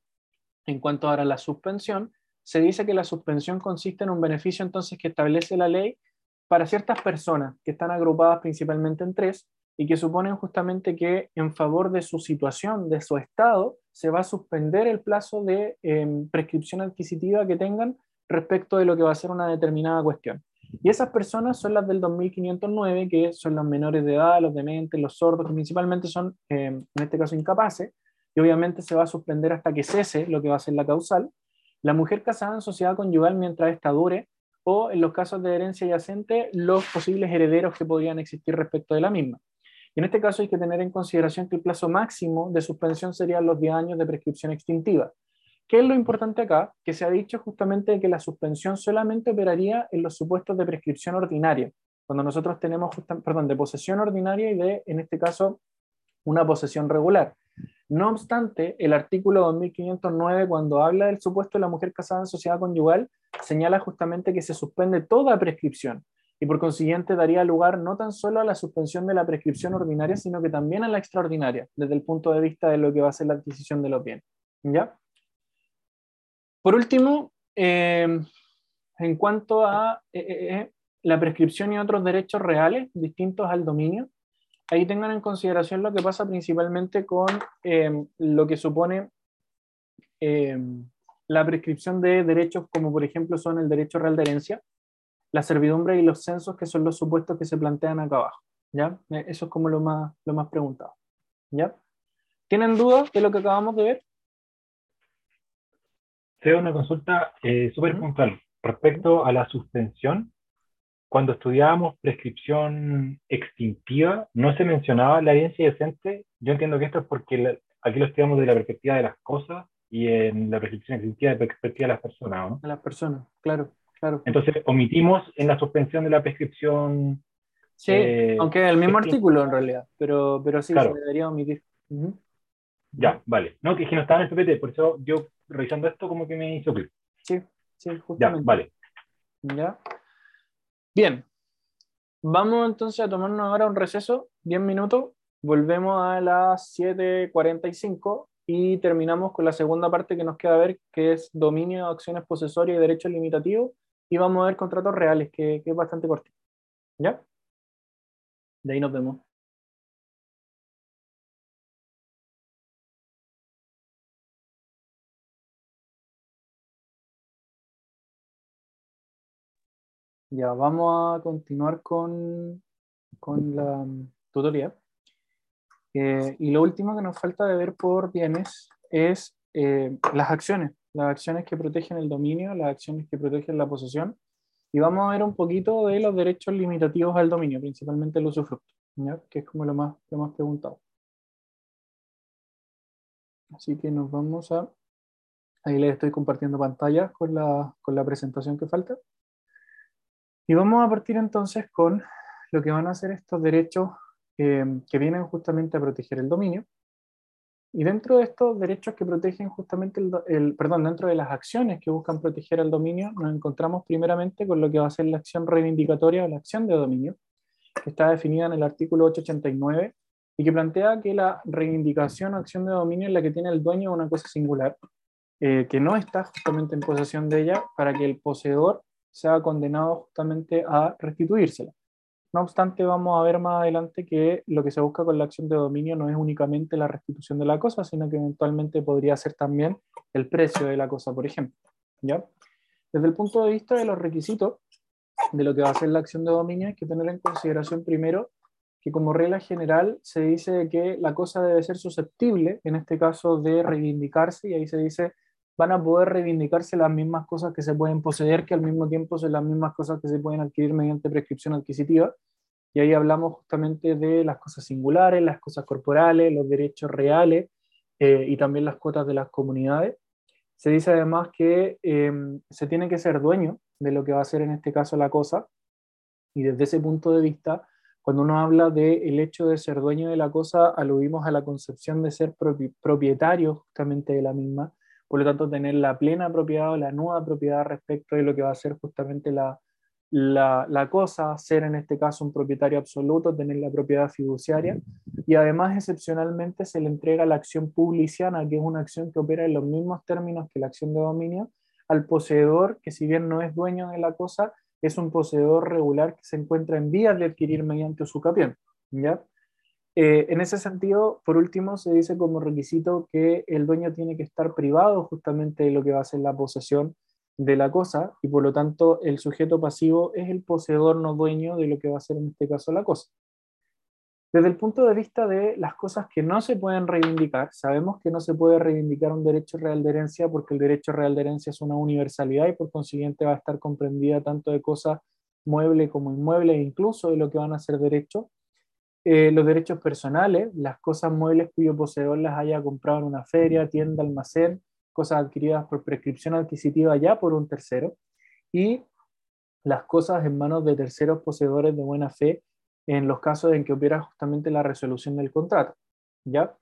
en cuanto ahora a la suspensión, se dice que la suspensión consiste en un beneficio entonces que establece la ley para ciertas personas que están agrupadas principalmente en tres y que suponen justamente que en favor de su situación, de su estado, se va a suspender el plazo de em, prescripción adquisitiva que tengan respecto de lo que va a ser una determinada cuestión. Y esas personas son las del 2509, que son los menores de edad, los dementes, los sordos, que principalmente son, em, en este caso, incapaces, y obviamente se va a suspender hasta que cese lo que va a ser la causal. La mujer casada en sociedad conyugal mientras esta dure, o en los casos de herencia yacente, los posibles herederos que podrían existir respecto de la misma. Y en este caso hay que tener en consideración que el plazo máximo de suspensión serían los 10 años de prescripción extintiva. ¿Qué es lo importante acá? Que se ha dicho justamente que la suspensión solamente operaría en los supuestos de prescripción ordinaria, cuando nosotros tenemos, perdón, de posesión ordinaria y de, en este caso, una posesión regular. No obstante, el artículo 2509, cuando habla del supuesto de la mujer casada en sociedad conyugal, señala justamente que se suspende toda prescripción y por consiguiente daría lugar no tan solo a la suspensión de la prescripción ordinaria, sino que también a la extraordinaria, desde el punto de vista de lo que va a ser la adquisición de los bienes. ¿Ya? Por último, eh, en cuanto a eh, eh, la prescripción y otros derechos reales distintos al dominio, ahí tengan en consideración lo que pasa principalmente con lo que supone la prescripción de derechos como por ejemplo son el derecho real de herencia, la servidumbre y los censos, que son los supuestos que se plantean acá abajo. ¿ya? Eh, eso es como lo más, lo más preguntado. ¿ya? ¿Tienen dudas de lo que acabamos de ver? Sea una consulta eh, súper puntual. Respecto a la suspensión, cuando estudiábamos prescripción extintiva, no se mencionaba la evidencia decente. Yo entiendo que esto es porque la- aquí lo estudiamos desde la perspectiva de las cosas y en la prescripción extintiva la perspectiva de las personas, ¿no? A las personas, claro, claro. Entonces, omitimos en la suspensión de la prescripción. Sí, eh, aunque es el mismo artículo en realidad, pero, pero sí, Claro. se debería omitir. Ya, vale. No, que es que no estaba en el PPT, por eso yo revisando esto como que me hizo clic. Sí, sí, Ya, justamente. vale. ¿Ya? Bien. Vamos entonces a tomarnos ahora un receso, 10 minutos. Volvemos a las 7:45 y terminamos con la segunda parte que nos queda ver, que es dominio, acciones posesorias y derechos limitativos. Y vamos a ver contratos reales, que, es bastante corto. ¿Ya? De ahí nos vemos. Ya, vamos a continuar con, con la mm, tutoría. Eh, y lo último que nos falta de ver por bienes es eh, las acciones, las acciones que protegen el dominio, las acciones que protegen la posesión. Y vamos a ver un poquito de los derechos limitativos al dominio, principalmente el usufructo, ¿ya? que es como lo más, lo más preguntado. Así que nos vamos a... Ahí les estoy compartiendo pantalla con la, con la presentación que falta. Y vamos a partir entonces con lo que van a ser estos derechos eh, que vienen justamente a proteger el dominio. Y dentro de estos derechos que protegen justamente el, el- perdón, dentro de las acciones que buscan proteger el dominio, nos encontramos primeramente con lo que va a ser la acción reivindicatoria o la acción de dominio, que está definida en el artículo 889 y que plantea que la reivindicación o acción de dominio es la que tiene el dueño de una cosa singular, eh, que no está justamente en posesión de ella, para que el poseedor sea condenado justamente a restituírsela. No obstante, vamos a ver más adelante que lo que se busca con la acción de dominio no es únicamente la restitución de la cosa, sino que eventualmente podría ser también el precio de la cosa, por ejemplo. ¿ya? Desde el punto de vista de los requisitos de lo que va a ser la acción de dominio, hay que tener en consideración primero que como regla general se dice que la cosa debe ser susceptible, en este caso de reivindicarse, y ahí se dice van a poder reivindicarse las mismas cosas que se pueden poseer, que al mismo tiempo son las mismas cosas que se pueden adquirir mediante prescripción adquisitiva. Y ahí hablamos justamente de las cosas singulares, las cosas corporales, los derechos reales eh, y también las cuotas de las comunidades. Se dice además que eh, se tiene que ser dueño de lo que va a ser en este caso la cosa. Y desde ese punto de vista, cuando uno habla del hecho de ser dueño de la cosa, aludimos a la concepción de ser propi propietario justamente de la misma por lo tanto tener la plena propiedad o la nueva propiedad respecto de lo que va a ser justamente la, la, cosa, ser en este caso un propietario absoluto, tener la propiedad fiduciaria y además excepcionalmente se le entrega la acción publiciana, que es una acción que opera en los mismos términos que la acción de dominio, al poseedor que si bien no es dueño de la cosa, es un poseedor regular que se encuentra en vías de adquirir mediante su capión. ¿ya? Eh, en ese sentido, por último, se dice como requisito que el dueño tiene que estar privado justamente de lo que va a ser la posesión de la cosa y por lo tanto el sujeto pasivo es el poseedor no dueño de lo que va a ser en este caso la cosa. Desde el punto de vista de las cosas que no se pueden reivindicar, sabemos que no se puede reivindicar un derecho real de herencia porque el derecho real de herencia es una universalidad y por consiguiente va a estar comprendida tanto de cosas muebles como inmuebles e incluso de lo que van a ser derechos. Eh, los derechos personales, las cosas muebles cuyo poseedor las haya comprado en una feria, tienda, almacén, cosas adquiridas por prescripción adquisitiva ya por un tercero, y las cosas en manos de terceros poseedores de buena fe en los casos en que opera justamente la resolución del contrato. ¿ya?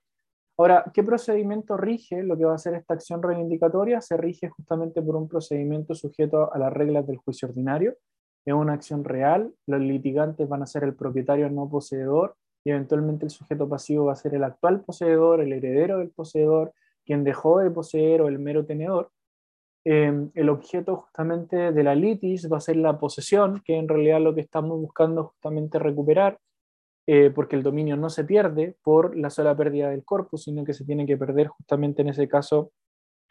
Ahora, ¿qué procedimiento rige lo que va a ser esta acción reivindicatoria? Se rige justamente por un procedimiento sujeto a las reglas del juicio ordinario, es una acción real, los litigantes van a ser el propietario no poseedor y eventualmente el sujeto pasivo va a ser el actual poseedor, el heredero del poseedor, quien dejó de poseer o el mero tenedor. Eh, el objeto justamente de la litis va a ser la posesión, que en realidad lo que estamos buscando justamente recuperar, eh, porque el dominio no se pierde por la sola pérdida del corpus, sino que se tiene que perder justamente en ese caso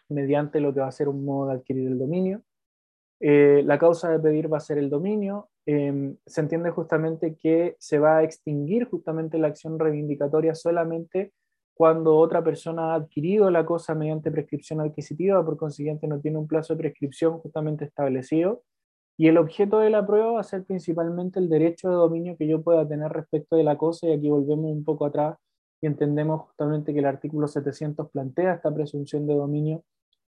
mediante lo que va a ser un modo de adquirir el dominio. Eh, la causa de pedir va a ser el dominio. Eh, se entiende justamente que se va a extinguir justamente la acción reivindicatoria solamente cuando otra persona ha adquirido la cosa mediante prescripción adquisitiva, por consiguiente no tiene un plazo de prescripción justamente establecido. Y el objeto de la prueba va a ser principalmente el derecho de dominio que yo pueda tener respecto de la cosa, y aquí volvemos un poco atrás y entendemos justamente que el artículo 700 plantea esta presunción de dominio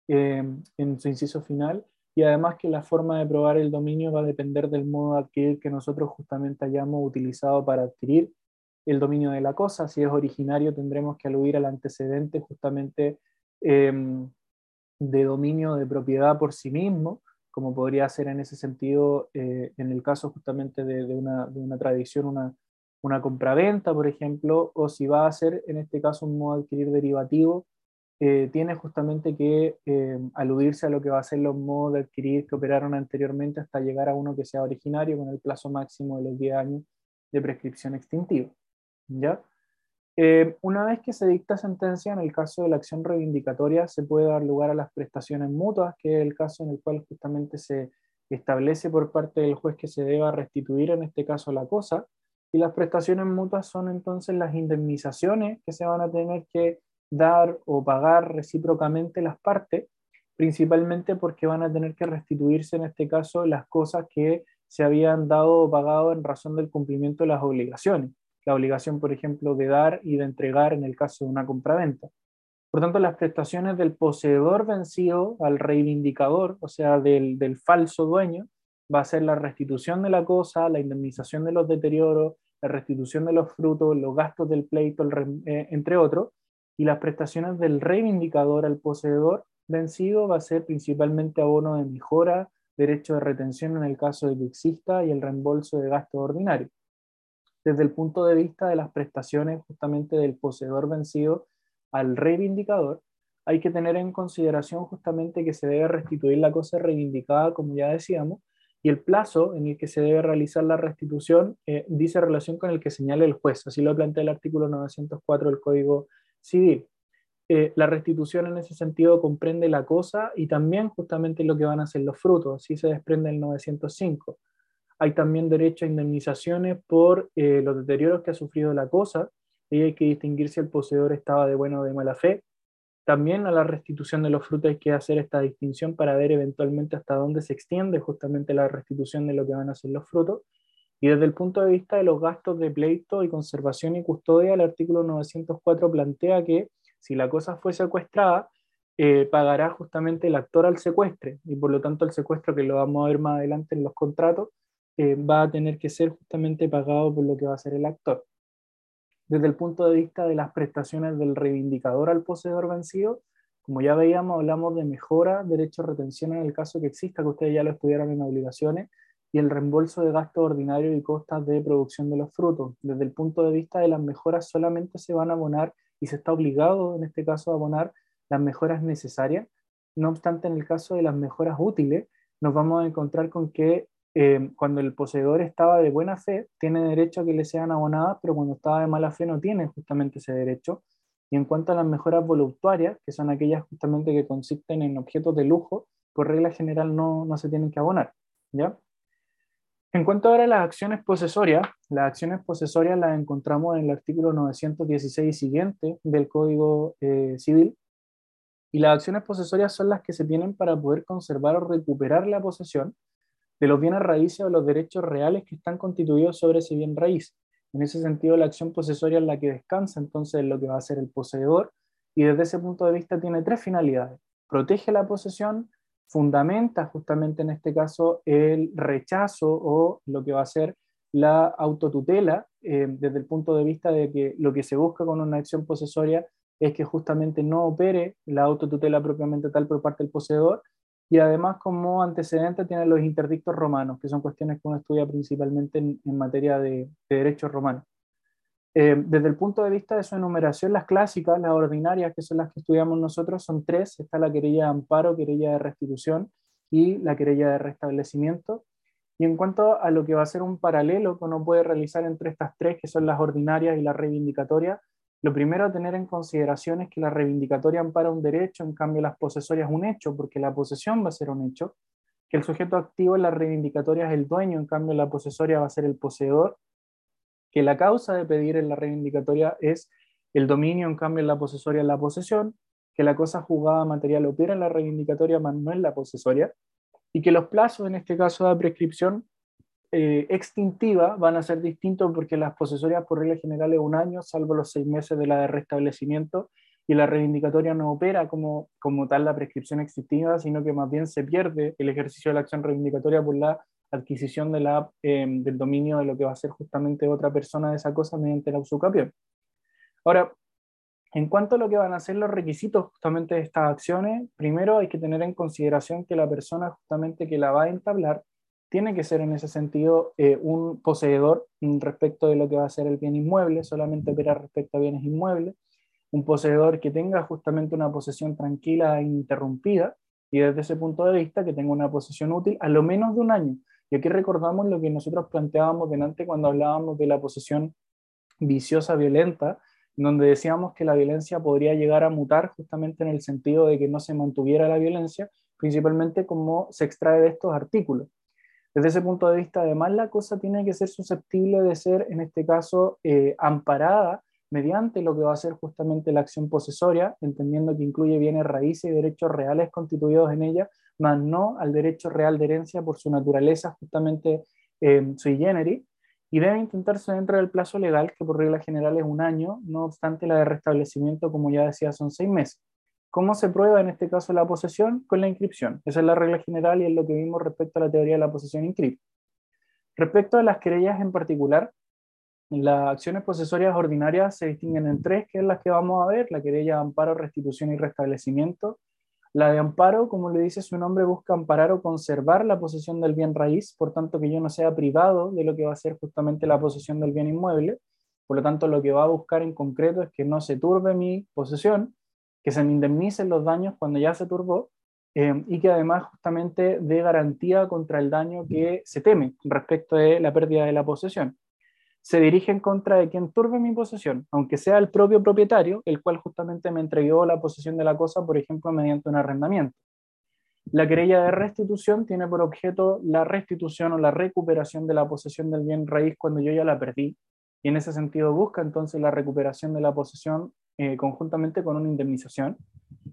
eh, en su inciso final, y además que la forma de probar el dominio va a depender del modo de adquirir que nosotros justamente hayamos utilizado para adquirir el dominio de la cosa. Si es originario, tendremos que aludir al antecedente justamente em, de dominio de propiedad por sí mismo, como podría ser en ese sentido eh, en el caso justamente de, una, tradición, una, una compraventa, por ejemplo, o si va a ser en este caso un modo de adquirir derivativo, eh, tiene justamente que eh, aludirse a lo que va a ser los modos de adquirir que operaron anteriormente hasta llegar a uno que sea originario con el plazo máximo de los 10 años de prescripción extintiva. ¿ya? Eh, una vez que se dicta sentencia, en el caso de la acción reivindicatoria, se puede dar lugar a las prestaciones mutuas, que es el caso en el cual justamente se establece por parte del juez que se deba restituir, en este caso, la cosa, y las prestaciones mutuas son entonces las indemnizaciones que se van a tener que dar o pagar recíprocamente las partes, principalmente porque van a tener que restituirse en este caso las cosas que se habían dado o pagado en razón del cumplimiento de las obligaciones. La obligación, por ejemplo, de dar y de entregar en el caso de una compraventa. Por tanto, las prestaciones del poseedor vencido al reivindicador, o sea, del, del falso dueño, va a ser la restitución de la cosa, la indemnización de los deterioros, la restitución de los frutos, los gastos del pleito, eh, entre otros, y las prestaciones del reivindicador al poseedor vencido va a ser principalmente abono de mejora, derecho de retención en el caso de que exista y el reembolso de gastos ordinarios. Desde el punto de vista de las prestaciones justamente del poseedor vencido al reivindicador, hay que tener en consideración justamente que se debe restituir la cosa reivindicada, como ya decíamos, y el plazo en el que se debe realizar la restitución eh, dice relación con el que señala el juez. Así lo plantea el artículo 904 del Código civil. Eh, la restitución en ese sentido comprende la cosa y también justamente lo que van a ser los frutos, así se desprende el 905. Hay también derecho a indemnizaciones por eh, los deterioros que ha sufrido la cosa, y hay que distinguir si el poseedor estaba de buena o de mala fe. También a la restitución de los frutos hay que hacer esta distinción para ver eventualmente hasta dónde se extiende justamente la restitución de lo que van a ser los frutos. Y desde el punto de vista de los gastos de pleito y conservación y custodia, el artículo 904 plantea que si la cosa fue secuestrada, eh, pagará justamente el actor al secuestre y por lo tanto el secuestro, que lo vamos a ver más adelante en los contratos, eh, va a tener que ser justamente pagado por lo que va a ser el actor. Desde el punto de vista de las prestaciones del reivindicador al poseedor vencido, como ya veíamos, hablamos de mejora, derecho a retención en el caso que exista, que ustedes ya lo estudiaron en obligaciones, y el reembolso de gastos ordinarios y costas de producción de los frutos. Desde el punto de vista de las mejoras, solamente se van a abonar y se está obligado en este caso a abonar las mejoras necesarias. No obstante, en el caso de las mejoras útiles, nos vamos a encontrar con que eh, cuando el poseedor estaba de buena fe, tiene derecho a que le sean abonadas, pero cuando estaba de mala fe no tiene justamente ese derecho. Y en cuanto a las mejoras voluptuarias, que son aquellas justamente que consisten en objetos de lujo, por regla general no, no se tienen que abonar. ¿ya? En cuanto ahora a las acciones posesorias, las acciones posesorias las encontramos en el artículo 916 y siguiente del Código eh, Civil, y las acciones posesorias son las que se tienen para poder conservar o recuperar la posesión de los bienes raíces o los derechos reales que están constituidos sobre ese bien raíz. En ese sentido, la acción posesoria es la que descansa entonces en lo que va a ser el poseedor, y desde ese punto de vista tiene tres finalidades. Protege la posesión, fundamenta justamente en este caso el rechazo o lo que va a ser la autotutela eh, desde el punto de vista de que lo que se busca con una acción posesoria es que justamente no opere la autotutela propiamente tal por parte del poseedor y además como antecedente tiene los interdictos romanos, que son cuestiones que uno estudia principalmente en, materia de, de derecho romano. Eh, desde el punto de vista de su enumeración, las clásicas, las ordinarias, que son las que estudiamos nosotros, son tres. Está la querella de amparo, querella de restitución y la querella de restablecimiento. Y en cuanto a lo que va a ser un paralelo que uno puede realizar entre estas tres, que son las ordinarias y la reivindicatoria, lo primero a tener en consideración es que la reivindicatoria ampara un derecho, en cambio las posesorias un hecho, porque la posesión va a ser un hecho, que el sujeto activo en la reivindicatoria es el dueño, en cambio la posesoria va a ser el poseedor, que la causa de pedir en la reivindicatoria es el dominio, en cambio en la posesoria es la posesión, que la cosa jugada material opera en la reivindicatoria, más no en la posesoria, y que los plazos, en este caso de prescripción eh, extintiva, van a ser distintos porque las posesorias por regla general es un año, salvo los seis meses de la de restablecimiento, y la reivindicatoria no opera como, como tal la prescripción extintiva, sino que más bien se pierde el ejercicio de la acción reivindicatoria por la adquisición eh, del dominio de lo que va a ser justamente otra persona de esa cosa mediante la usucapión. Ahora, en cuanto a lo que van a ser los requisitos justamente de estas acciones, primero hay que tener en consideración que la persona justamente que la va a entablar tiene que ser en ese sentido eh, un poseedor respecto de lo que va a ser el bien inmueble, solamente operar respecto a bienes inmuebles, un poseedor que tenga justamente una posesión tranquila e interrumpida y desde ese punto de vista que tenga una posesión útil a lo menos de un año. Y aquí recordamos lo que nosotros planteábamos delante cuando hablábamos de la posesión viciosa, violenta, donde decíamos que la violencia podría llegar a mutar justamente en el sentido de que no se mantuviera la violencia, principalmente como se extrae de estos artículos. Desde ese punto de vista, además, la cosa tiene que ser susceptible de ser, en este caso, eh, amparada mediante lo que va a ser justamente la acción posesoria, entendiendo que incluye bienes raíces y derechos reales constituidos en ella, más no al derecho real de herencia por su naturaleza justamente eh, sui generis, y debe intentarse dentro del plazo legal, que por regla general es un año, no obstante la de restablecimiento, como ya decía, son seis meses. ¿Cómo se prueba en este caso la posesión? Con la inscripción. Esa es la regla general y es lo que vimos respecto a la teoría de la posesión inscripta. Respecto a las querellas en particular, las acciones posesorias ordinarias se distinguen en tres, que es las que vamos a ver, la querella de amparo, restitución y restablecimiento, la de amparo, como le dice su nombre, busca amparar o conservar la posesión del bien raíz, por tanto que yo no sea privado de lo que va a ser justamente la posesión del bien inmueble. Por lo tanto, lo que va a buscar en concreto es que no se turbe mi posesión, que se me indemnicen los daños cuando ya se turbó eh, y que además justamente dé garantía contra el daño que se teme respecto de la pérdida de la posesión se dirige en contra de quien turbe mi posesión, aunque sea el propio propietario, el cual justamente me entregó la posesión de la cosa, por ejemplo, mediante un arrendamiento. La querella de restitución tiene por objeto la restitución o la recuperación de la posesión del bien raíz cuando yo ya la perdí, y en ese sentido busca entonces la recuperación de la posesión eh, conjuntamente con una indemnización.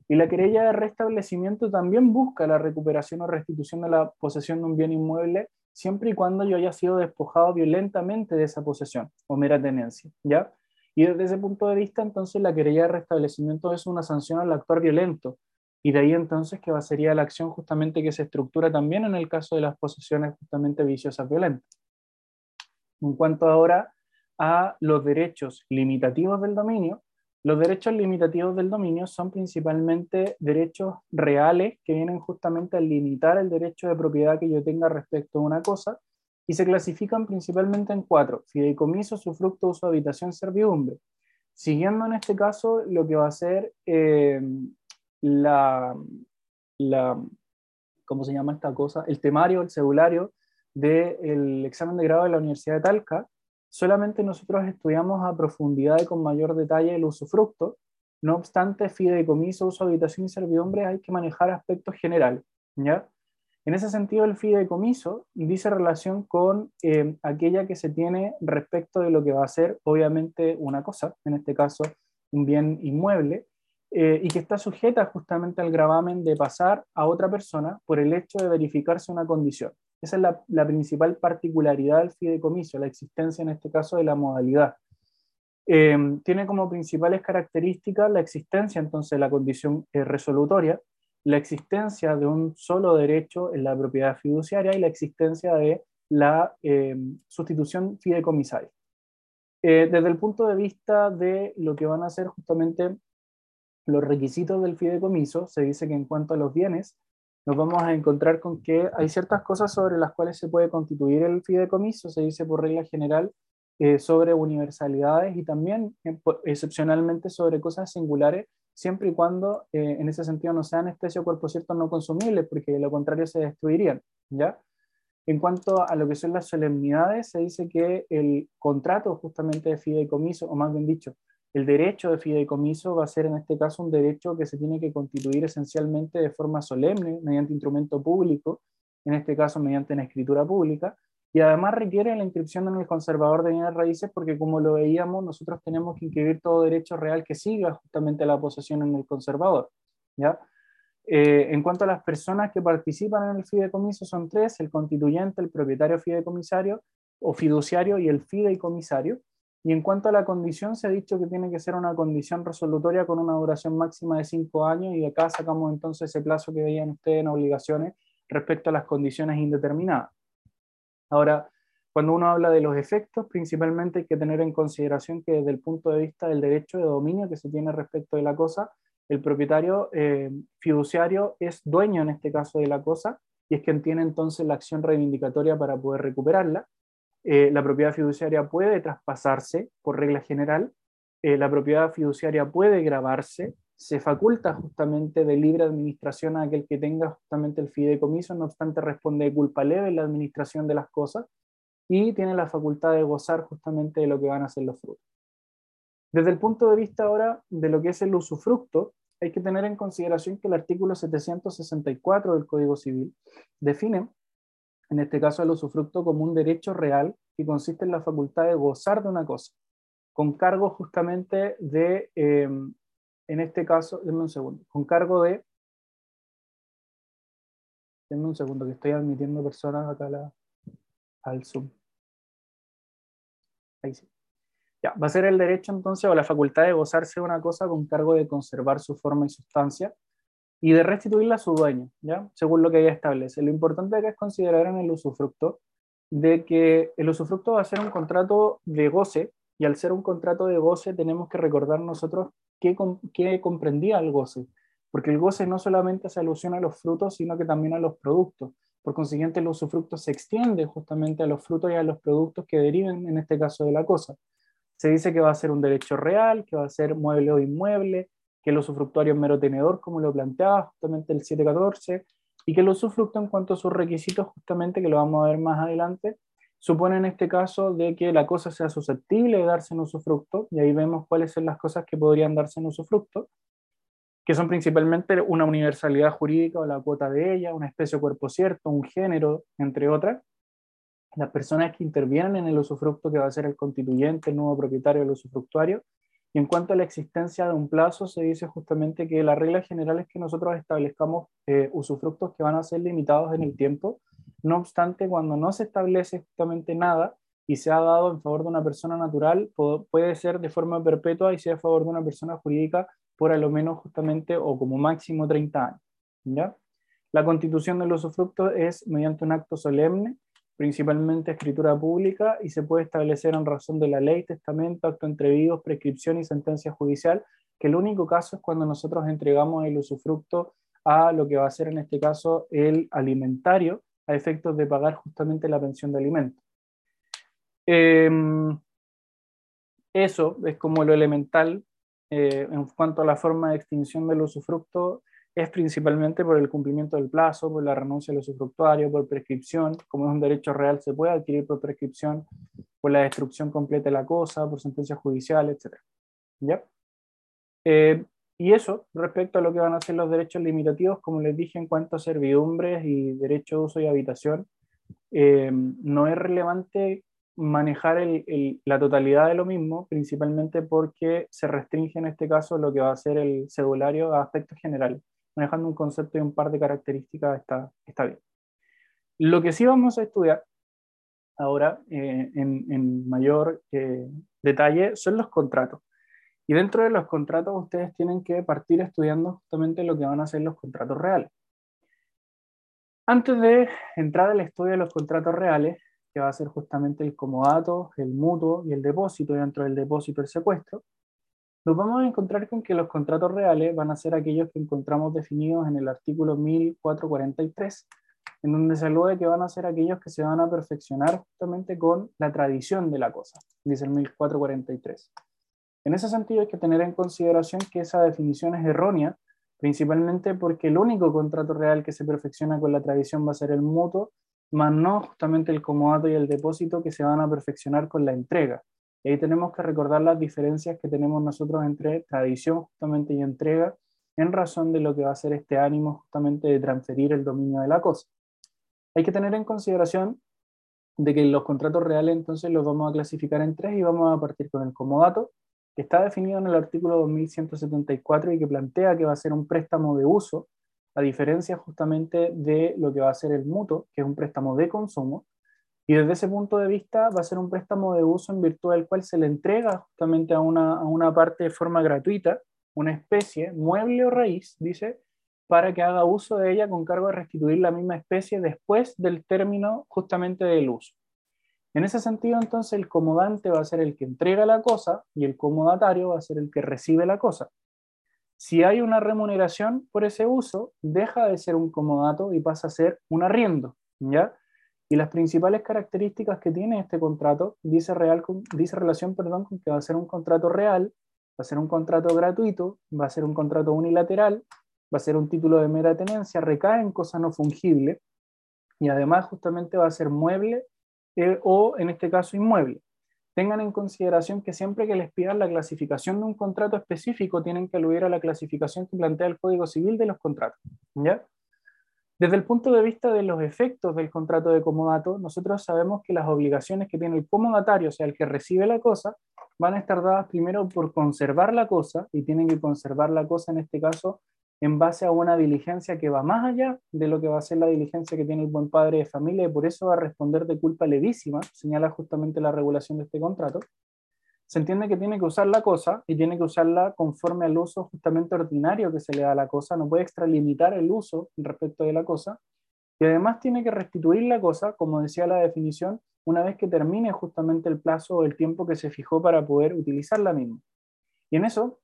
Y la querella de restablecimiento también busca la recuperación o restitución de la posesión de un bien inmueble siempre y cuando yo haya sido despojado violentamente de esa posesión o mera tenencia, ¿ya? Y desde ese punto de vista, entonces, la querella de restablecimiento es una sanción al actuar violento, y de ahí entonces que va, sería la acción justamente que se estructura también en el caso de las posesiones justamente viciosas violentas. En cuanto ahora a los derechos limitativos del dominio, los derechos limitativos del dominio son principalmente derechos reales que vienen justamente a limitar el derecho de propiedad que yo tenga respecto a una cosa y se clasifican principalmente en cuatro, fideicomiso, sufructo, uso, habitación, servidumbre. Siguiendo en este caso lo que va a ser eh, la, la, ¿cómo se llama esta cosa? El temario, el cedulario del examen de grado de la Universidad de Talca, Solamente nosotros estudiamos a profundidad y con mayor detalle el usufructo, no obstante, fideicomiso, uso, habitación y servidumbre hay que manejar aspectos generales. ¿ya? En ese sentido, el fideicomiso dice relación con eh, aquella que se tiene respecto de lo que va a ser, obviamente, una cosa, en este caso, un bien inmueble, eh, y que está sujeta justamente al gravamen de pasar a otra persona por el hecho de verificarse una condición. Esa es la, principal particularidad del fideicomiso, la existencia en este caso de la modalidad. Em, tiene como principales características la existencia entonces de la condición eh, resolutoria, la existencia de un solo derecho en la propiedad fiduciaria y la existencia de la em, sustitución fideicomisaria. Eh, desde el punto de vista de lo que van a ser justamente los requisitos del fideicomiso, se dice que en cuanto a los bienes, nos vamos a encontrar con que hay ciertas cosas sobre las cuales se puede constituir el fideicomiso, se dice por regla general, eh, sobre universalidades y también eh, excepcionalmente sobre cosas singulares, siempre y cuando eh, en ese sentido no sean especie o cuerpo cierto no consumibles, porque de lo contrario se destruirían. ¿ya? En cuanto a lo que son las solemnidades, se dice que el contrato justamente de fideicomiso, o más bien dicho, el derecho de fideicomiso va a ser en este caso un derecho que se tiene que constituir esencialmente de forma solemne, mediante instrumento público, en este caso mediante una escritura pública, y además requiere la inscripción en el conservador de bienes raíces porque como lo veíamos, nosotros tenemos que inscribir todo derecho real que siga justamente la posesión en el conservador. ¿ya? Eh, en cuanto a las personas que participan en el fideicomiso, son tres, el constituyente, el propietario fideicomisario o fiduciario y el fideicomisario. Y en cuanto a la condición, se ha dicho que tiene que ser una condición resolutoria con una duración máxima de cinco años y acá sacamos entonces ese plazo que veían ustedes en obligaciones respecto a las condiciones indeterminadas. Ahora, cuando uno habla de los efectos, principalmente hay que tener en consideración que desde el punto de vista del derecho de dominio que se tiene respecto de la cosa, el propietario eh, fiduciario es dueño en este caso de la cosa y es quien tiene entonces la acción reivindicatoria para poder recuperarla. Eh, la propiedad fiduciaria puede traspasarse por regla general, eh, la propiedad fiduciaria puede grabarse, se faculta justamente de libre administración a aquel que tenga justamente el fideicomiso, no obstante responde de culpa leve en la administración de las cosas y tiene la facultad de gozar justamente de lo que van a ser los frutos. Desde el punto de vista ahora de lo que es el usufructo, hay que tener en consideración que el artículo 764 del Código Civil define, en este caso, el usufructo como un derecho real que consiste en la facultad de gozar de una cosa, con cargo justamente de, em, en este caso, denme un segundo, con cargo de, denme un segundo, que estoy admitiendo personas acá al Zoom. Ahí sí va a ser el derecho entonces o la facultad de gozarse de una cosa con cargo de conservar su forma y sustancia y de restituirla a su dueño, ¿ya? según lo que ella establece. Lo importante es considerar en el usufructo de que el usufructo va a ser un contrato de goce y al ser un contrato de goce tenemos que recordar nosotros qué, qué comprendía el goce, porque el goce no solamente se alusiona a los frutos, sino que también a los productos. Por consiguiente, el usufructo se extiende justamente a los frutos y a los productos que deriven, en este caso, de la cosa. Se dice que va a ser un derecho real, que va a ser mueble o inmueble, que el usufructuario es mero tenedor, como lo planteaba justamente el 714, y que el usufructo en cuanto a sus requisitos, justamente que lo vamos a ver más adelante, supone en este caso de que la cosa sea susceptible de darse en usufructo, y ahí vemos cuáles son las cosas que podrían darse en usufructo, que son principalmente una universalidad jurídica o la cuota de ella, una especie o cuerpo cierto, un género, entre otras, las personas que intervienen en el usufructo, que va a ser el constituyente, el nuevo propietario del usufructuario. Y en cuanto a la existencia de un plazo, se dice justamente que la regla general es que nosotros establezcamos eh, usufructos que van a ser limitados en el tiempo. No obstante, cuando no se establece justamente nada y se ha dado en favor de una persona natural, puede ser de forma perpetua y sea a favor de una persona jurídica por a lo menos justamente o como máximo 30 años. ¿ya? La constitución del usufructo es mediante un acto solemne principalmente escritura pública, y se puede establecer en razón de la ley, testamento, acto entrevidos, prescripción y sentencia judicial, que el único caso es cuando nosotros entregamos el usufructo a lo que va a ser en este caso el alimentario, a efectos de pagar justamente la pensión de alimentos. Em, eso es como lo elemental eh, en cuanto a la forma de extinción del usufructo es principalmente por el cumplimiento del plazo, por la renuncia al usufructuario, por prescripción, como es un derecho real se puede adquirir por prescripción, por la destrucción completa de la cosa, por sentencia judicial, etc. ¿Ya? Eh, y eso respecto a lo que van a ser los derechos limitativos, como les dije en cuanto a servidumbres y derecho de uso y habitación, eh, no es relevante manejar la totalidad de lo mismo, principalmente porque se restringe en este caso lo que va a ser el cedulario a aspectos generales manejando un concepto y un par de características está, está bien. Lo que sí vamos a estudiar ahora eh, en, mayor eh, detalle son los contratos. Y dentro de los contratos ustedes tienen que partir estudiando justamente lo que van a ser los contratos reales. Antes de entrar al estudio de los contratos reales, que va a ser justamente el comodato, el mutuo y el depósito, y dentro del depósito el secuestro, nos vamos a encontrar con que los contratos reales van a ser aquellos que encontramos definidos en el artículo 1443, en donde se alude que van a ser aquellos que se van a perfeccionar justamente con la tradición de la cosa, dice el 1443. En ese sentido hay que tener en consideración que esa definición es errónea, principalmente porque el único contrato real que se perfecciona con la tradición va a ser el mutuo, más no justamente el comodato y el depósito que se van a perfeccionar con la entrega. Ahí tenemos que recordar las diferencias que tenemos nosotros entre tradición justamente y entrega en razón de lo que va a ser este ánimo justamente de transferir el dominio de la cosa. Hay que tener en consideración de que los contratos reales entonces los vamos a clasificar en tres y vamos a partir con el comodato, que está definido en el artículo 2174 y que plantea que va a ser un préstamo de uso, a diferencia justamente de lo que va a ser el mutuo, que es un préstamo de consumo, y desde ese punto de vista va a ser un préstamo de uso en virtud del cual se le entrega justamente a una, a una parte de forma gratuita, una especie, mueble o raíz, dice, para que haga uso de ella con cargo de restituir la misma especie después del término justamente del uso. En ese sentido, entonces, el comodante va a ser el que entrega la cosa y el comodatario va a ser el que recibe la cosa. Si hay una remuneración por ese uso, deja de ser un comodato y pasa a ser un arriendo, ¿ya? Y las principales características que tiene este contrato dice, real, dice relación perdón, con que va a ser un contrato real, va a ser un contrato gratuito, va a ser un contrato unilateral, va a ser un título de mera tenencia, recae en cosa no fungible y además justamente va a ser mueble eh, o en este caso inmueble. Tengan en consideración que siempre que les pidan la clasificación de un contrato específico tienen que aludir a la clasificación que plantea el Código Civil de los contratos. ¿ya? Desde el punto de vista de los efectos del contrato de comodato, nosotros sabemos que las obligaciones que tiene el comodatario, o sea, el que recibe la cosa, van a estar dadas primero por conservar la cosa y tienen que conservar la cosa en este caso en base a una diligencia que va más allá de lo que va a ser la diligencia que tiene el buen padre de familia y por eso va a responder de culpa levísima, señala justamente la regulación de este contrato. Se entiende que tiene que usar la cosa y tiene que usarla conforme al uso justamente ordinario que se le da a la cosa, no puede extralimitar el uso respecto de la cosa y además tiene que restituir la cosa, como decía la definición, una vez que termine justamente el plazo o el tiempo que se fijó para poder utilizar la misma. Y en eso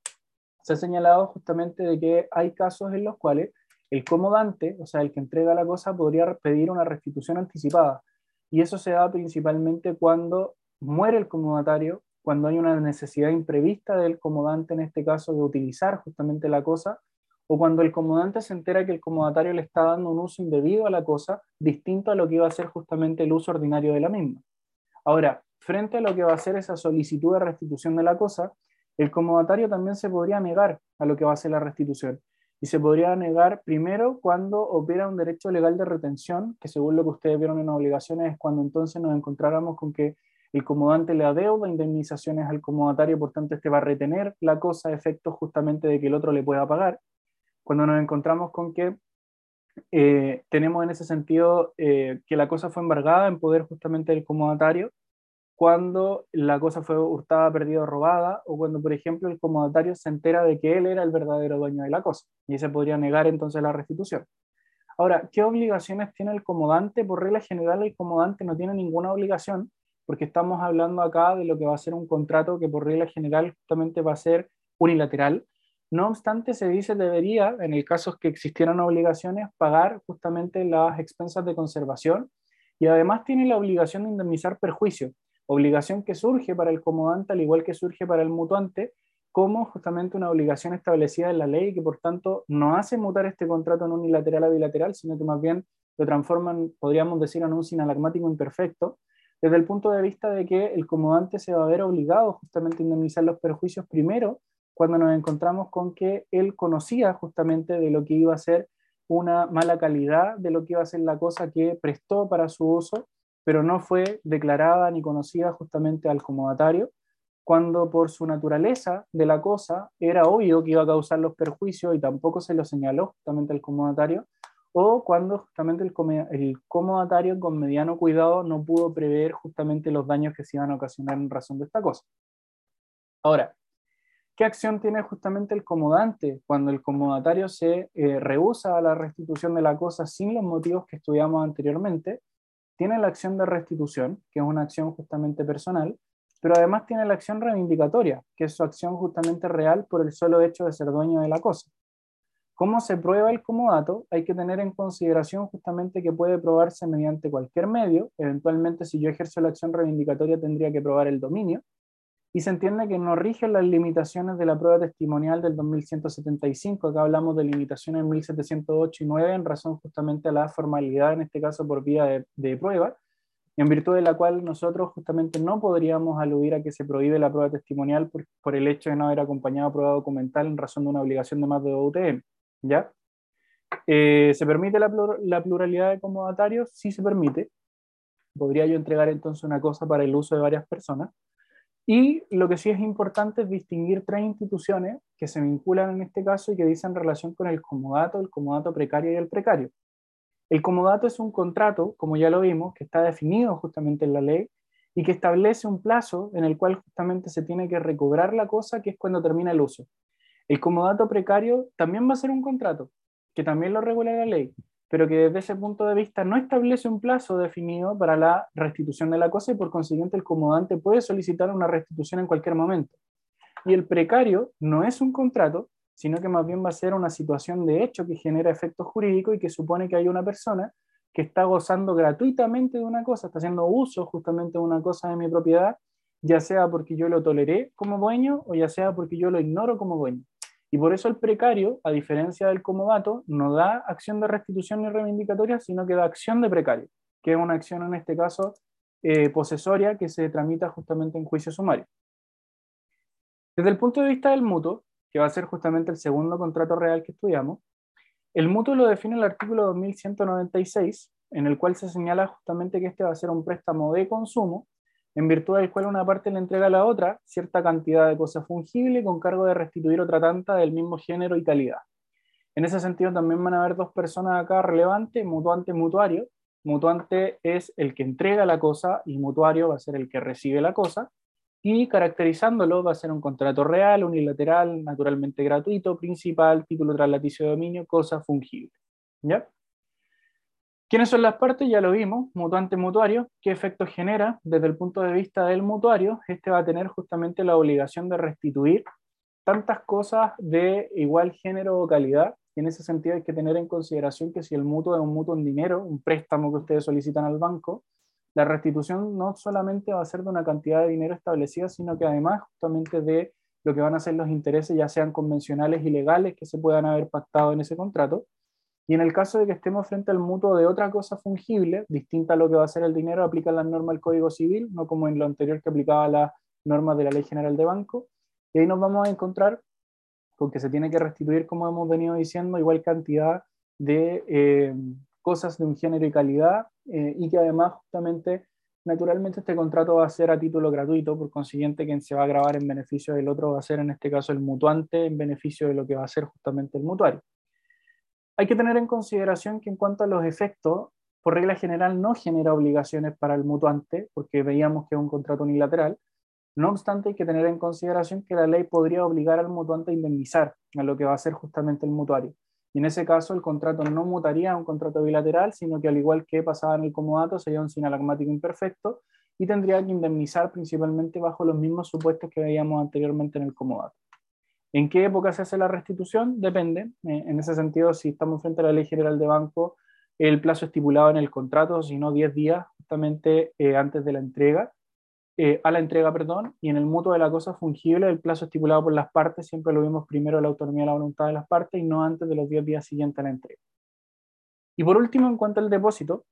se ha señalado justamente de que hay casos en los cuales el comodante, o sea, el que entrega la cosa, podría pedir una restitución anticipada. Y eso se da principalmente cuando muere el comodatario, cuando hay una necesidad imprevista del comodante, en este caso, de utilizar justamente la cosa, o cuando el comodante se entera que el comodatario le está dando un uso indebido a la cosa, distinto a lo que iba a ser justamente el uso ordinario de la misma. Ahora, frente a lo que va a ser esa solicitud de restitución de la cosa, el comodatario también se podría negar a lo que va a ser la restitución. Y se podría negar primero cuando opera un derecho legal de retención, que según lo que ustedes vieron en obligaciones es cuando entonces nos encontráramos con que el comodante le adeuda indemnizaciones al comodatario, por tanto este va a retener la cosa a efecto justamente de que el otro le pueda pagar. Cuando nos encontramos con que eh, tenemos en ese sentido eh, que la cosa fue embargada en poder justamente del comodatario cuando la cosa fue hurtada, perdida o robada, o cuando, por ejemplo, el comodatario se entera de que él era el verdadero dueño de la cosa, y se podría negar entonces la restitución. Ahora, ¿qué obligaciones tiene el comodante? Por regla general, el comodante no tiene ninguna obligación, porque estamos hablando acá de lo que va a ser un contrato que por regla general justamente va a ser unilateral. No obstante, se dice debería, en el caso que existieran obligaciones, pagar justamente las expensas de conservación y además tiene la obligación de indemnizar perjuicio obligación que surge para el comodante al igual que surge para el mutuante, como justamente una obligación establecida en la ley que por tanto no hace mutar este contrato en unilateral a bilateral, sino que más bien lo transforman, podríamos decir, en un sinalagmático imperfecto, desde el punto de vista de que el comodante se va a ver obligado justamente a indemnizar los perjuicios primero cuando nos encontramos con que él conocía justamente de lo que iba a ser una mala calidad, de lo que iba a ser la cosa que prestó para su uso pero no fue declarada ni conocida justamente al comodatario, cuando por su naturaleza de la cosa era obvio que iba a causar los perjuicios y tampoco se lo señaló justamente al comodatario, o cuando justamente el, comodatario con mediano cuidado no pudo prever justamente los daños que se iban a ocasionar en razón de esta cosa. Ahora, ¿qué acción tiene justamente el comodante cuando el comodatario se eh, rehúsa a la restitución de la cosa sin los motivos que estudiamos anteriormente? tiene la acción de restitución, que es una acción justamente personal, pero además tiene la acción reivindicatoria, que es su acción justamente real por el solo hecho de ser dueño de la cosa. ¿Cómo se prueba el comodato? Hay que tener en consideración justamente que puede probarse mediante cualquier medio. Eventualmente, si yo ejerzo la acción reivindicatoria, tendría que probar el dominio y se entiende que no rigen las limitaciones de la prueba testimonial del 2175. Acá hablamos de limitaciones en 1708 y 9 en razón justamente a la formalidad, en este caso por vía de, prueba, en virtud de la cual nosotros justamente no podríamos aludir a que se prohíbe la prueba testimonial por, por el hecho de no haber acompañado prueba documental en razón de una obligación de más de UTM. ¿Ya? Eh, ¿Se permite la, la pluralidad de comodatarios? Sí se permite. Podría yo entregar entonces una cosa para el uso de varias personas Y lo que sí es importante es distinguir tres instituciones que se vinculan en este caso y que dicen relación con el comodato, el comodato precario y el precario. El comodato es un contrato, como ya lo vimos, que está definido justamente en la ley y que establece un plazo en el cual justamente se tiene que recobrar la cosa, que es cuando termina el uso. El comodato precario también va a ser un contrato, que también lo regula la ley, pero que desde ese punto de vista no establece un plazo definido para la restitución de la cosa y por consiguiente el comodante puede solicitar una restitución en cualquier momento. Y el precario no es un contrato, sino que más bien va a ser una situación de hecho que genera efectos jurídicos y que supone que hay una persona que está gozando gratuitamente de una cosa, está haciendo uso justamente de una cosa de mi propiedad, ya sea porque yo lo toleré como dueño o ya sea porque yo lo ignoro como dueño. Y por eso el precario, a diferencia del comodato, no da acción de restitución ni reivindicatoria, sino que da acción de precario, que es una acción en este caso eh, posesoria que se tramita justamente en juicio sumario. Desde el punto de vista del mutuo, que va a ser justamente el segundo contrato real que estudiamos, el mutuo lo define el artículo 2196, en el cual se señala justamente que este va a ser un préstamo de consumo, en virtud del cual una parte le entrega a la otra cierta cantidad de cosas fungibles con cargo de restituir otra tanta del mismo género y calidad. En ese sentido también van a haber dos personas acá relevantes, mutuante y mutuario. Mutuante es el que entrega la cosa y mutuario va a ser el que recibe la cosa y caracterizándolo va a ser un contrato real, unilateral, naturalmente gratuito, principal, título tras laticio de dominio, cosa fungible. ¿Ya? ¿Quiénes son las partes? Ya lo vimos, mutuante mutuario. ¿Qué efecto genera? Desde el punto de vista del mutuario, este va a tener justamente la obligación de restituir tantas cosas de igual género o calidad. Y en ese sentido hay que tener en consideración que si el mutuo es un mutuo en dinero, un préstamo que ustedes solicitan al banco, la restitución no solamente va a ser de una cantidad de dinero establecida, sino que además justamente de lo que van a ser los intereses, ya sean convencionales y legales, que se puedan haber pactado en ese contrato. Y en el caso de que estemos frente al mutuo de otra cosa fungible, distinta a lo que va a ser el dinero, aplica la norma del Código Civil, no como en lo anterior que aplicaba las normas de la Ley General de Banco. Y ahí nos vamos a encontrar con que se tiene que restituir, como hemos venido diciendo, igual cantidad de eh, cosas de un género y calidad eh, y que además justamente naturalmente este contrato va a ser a título gratuito, por consiguiente quien se va a grabar en beneficio del otro va a ser en este caso el mutuante en beneficio de lo que va a ser justamente el mutuario. Hay que tener en consideración que en cuanto a los efectos, por regla general no genera obligaciones para el mutuante, porque veíamos que es un contrato unilateral. No obstante, hay que tener en consideración que la ley podría obligar al mutuante a indemnizar a lo que va a ser justamente el mutuario. Y en ese caso el contrato no mutaría a un contrato bilateral, sino que al igual que pasaba en el comodato, sería un sinalagmático imperfecto y tendría que indemnizar principalmente bajo los mismos supuestos que veíamos anteriormente en el comodato. ¿En qué época se hace la restitución? Depende. Eh, en ese sentido, si estamos frente a la Ley General de Banco, el plazo estipulado en el contrato, si no 10 días justamente eh, antes de la entrega, eh, a la entrega, perdón, y en el mutuo de la cosa fungible, el plazo estipulado por las partes, siempre lo vimos primero la autonomía y la voluntad de las partes y no antes de los 10 días siguientes a la entrega. Y por último, en cuanto al depósito,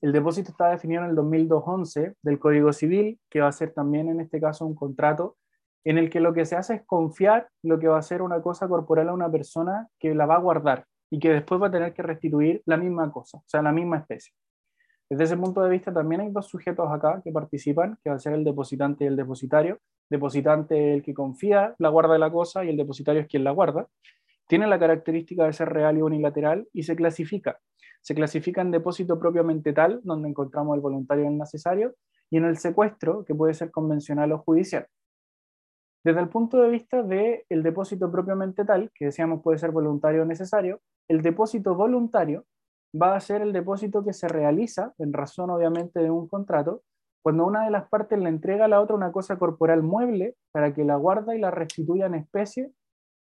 el depósito está definido en el 2011 del Código Civil, que va a ser también en este caso un contrato en el que lo que se hace es confiar lo que va a ser una cosa corporal a una persona que la va a guardar y que después va a tener que restituir la misma cosa, o sea, la misma especie. Desde ese punto de vista también hay dos sujetos acá que participan, que va a ser el depositante y el depositario. Depositante el que confía la guarda de la cosa y el depositario es quien la guarda. Tiene la característica de ser real y unilateral y se clasifica. Se clasifica en depósito propiamente tal, donde encontramos el voluntario y el necesario, y en el secuestro, que puede ser convencional o judicial. Desde el punto de vista del el depósito propiamente tal, que decíamos puede ser voluntario o necesario, el depósito voluntario va a ser el depósito que se realiza, en razón obviamente de un contrato, cuando una de las partes le entrega a la otra una cosa corporal mueble para que la guarda y la restituya en especie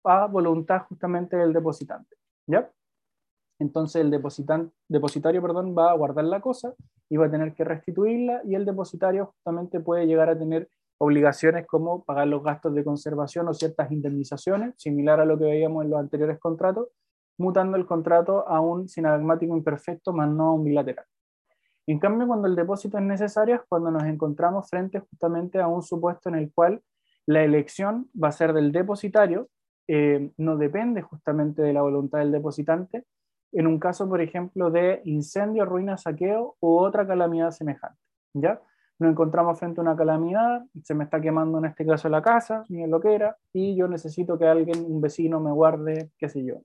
a voluntad justamente del depositante. ¿Ya? Entonces el depositario perdón, va a guardar la cosa y va a tener que restituirla y el depositario justamente puede llegar a tener obligaciones como pagar los gastos de conservación o ciertas indemnizaciones, similar a lo que veíamos en los anteriores contratos, mutando el contrato a un sinagmático imperfecto más no a un bilateral. En cambio, cuando el depósito es necesario es cuando nos encontramos frente justamente a un supuesto en el cual la elección va a ser del depositario, eh, no depende justamente de la voluntad del depositante, en un caso, por ejemplo, de incendio, ruina, saqueo u otra calamidad semejante. ¿ya? Nos encontramos frente a una calamidad, se me está quemando en este caso la casa, ni lo que era, y yo necesito que alguien, un vecino, me guarde, qué sé yo,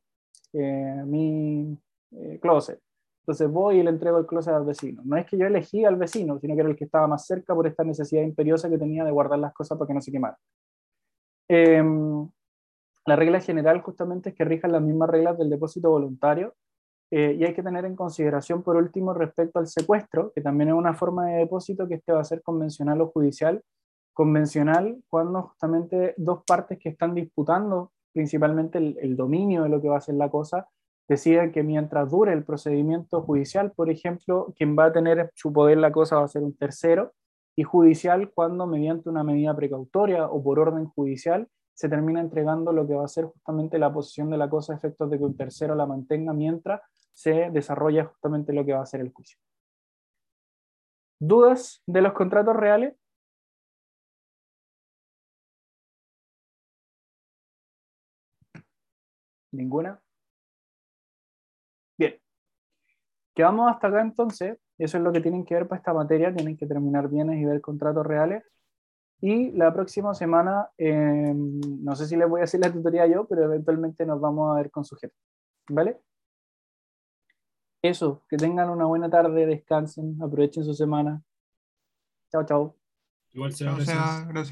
eh, mi eh, closet. Entonces voy y le entrego el closet al vecino. No es que yo elegí al vecino, sino que era el que estaba más cerca por esta necesidad imperiosa que tenía de guardar las cosas para que no se quemaran. Em, la regla general justamente es que rijan las mismas reglas del depósito voluntario eh, y hay que tener en consideración, por último, respecto al secuestro, que también es una forma de depósito que este va a ser convencional o judicial. Convencional cuando justamente dos partes que están disputando principalmente el, el dominio de lo que va a ser la cosa, deciden que mientras dure el procedimiento judicial, por ejemplo, quien va a tener su poder la cosa va a ser un tercero, y judicial cuando mediante una medida precautoria o por orden judicial se termina entregando lo que va a ser justamente la posición de la cosa a efectos de que un tercero la mantenga mientras se desarrolla justamente lo que va a ser el juicio. ¿Dudas de los contratos reales? ¿Ninguna? Bien. Quedamos hasta acá entonces. Eso es lo que tienen que ver para esta materia. Tienen que terminar bienes y ver contratos reales. Y la próxima semana, eh, no sé si les voy a hacer la tutoría yo, pero eventualmente nos vamos a ver con sujetos. ¿Vale? Eso, que tengan una buena tarde, descansen, aprovechen su semana. Chao, chao. Igual sea, gracias.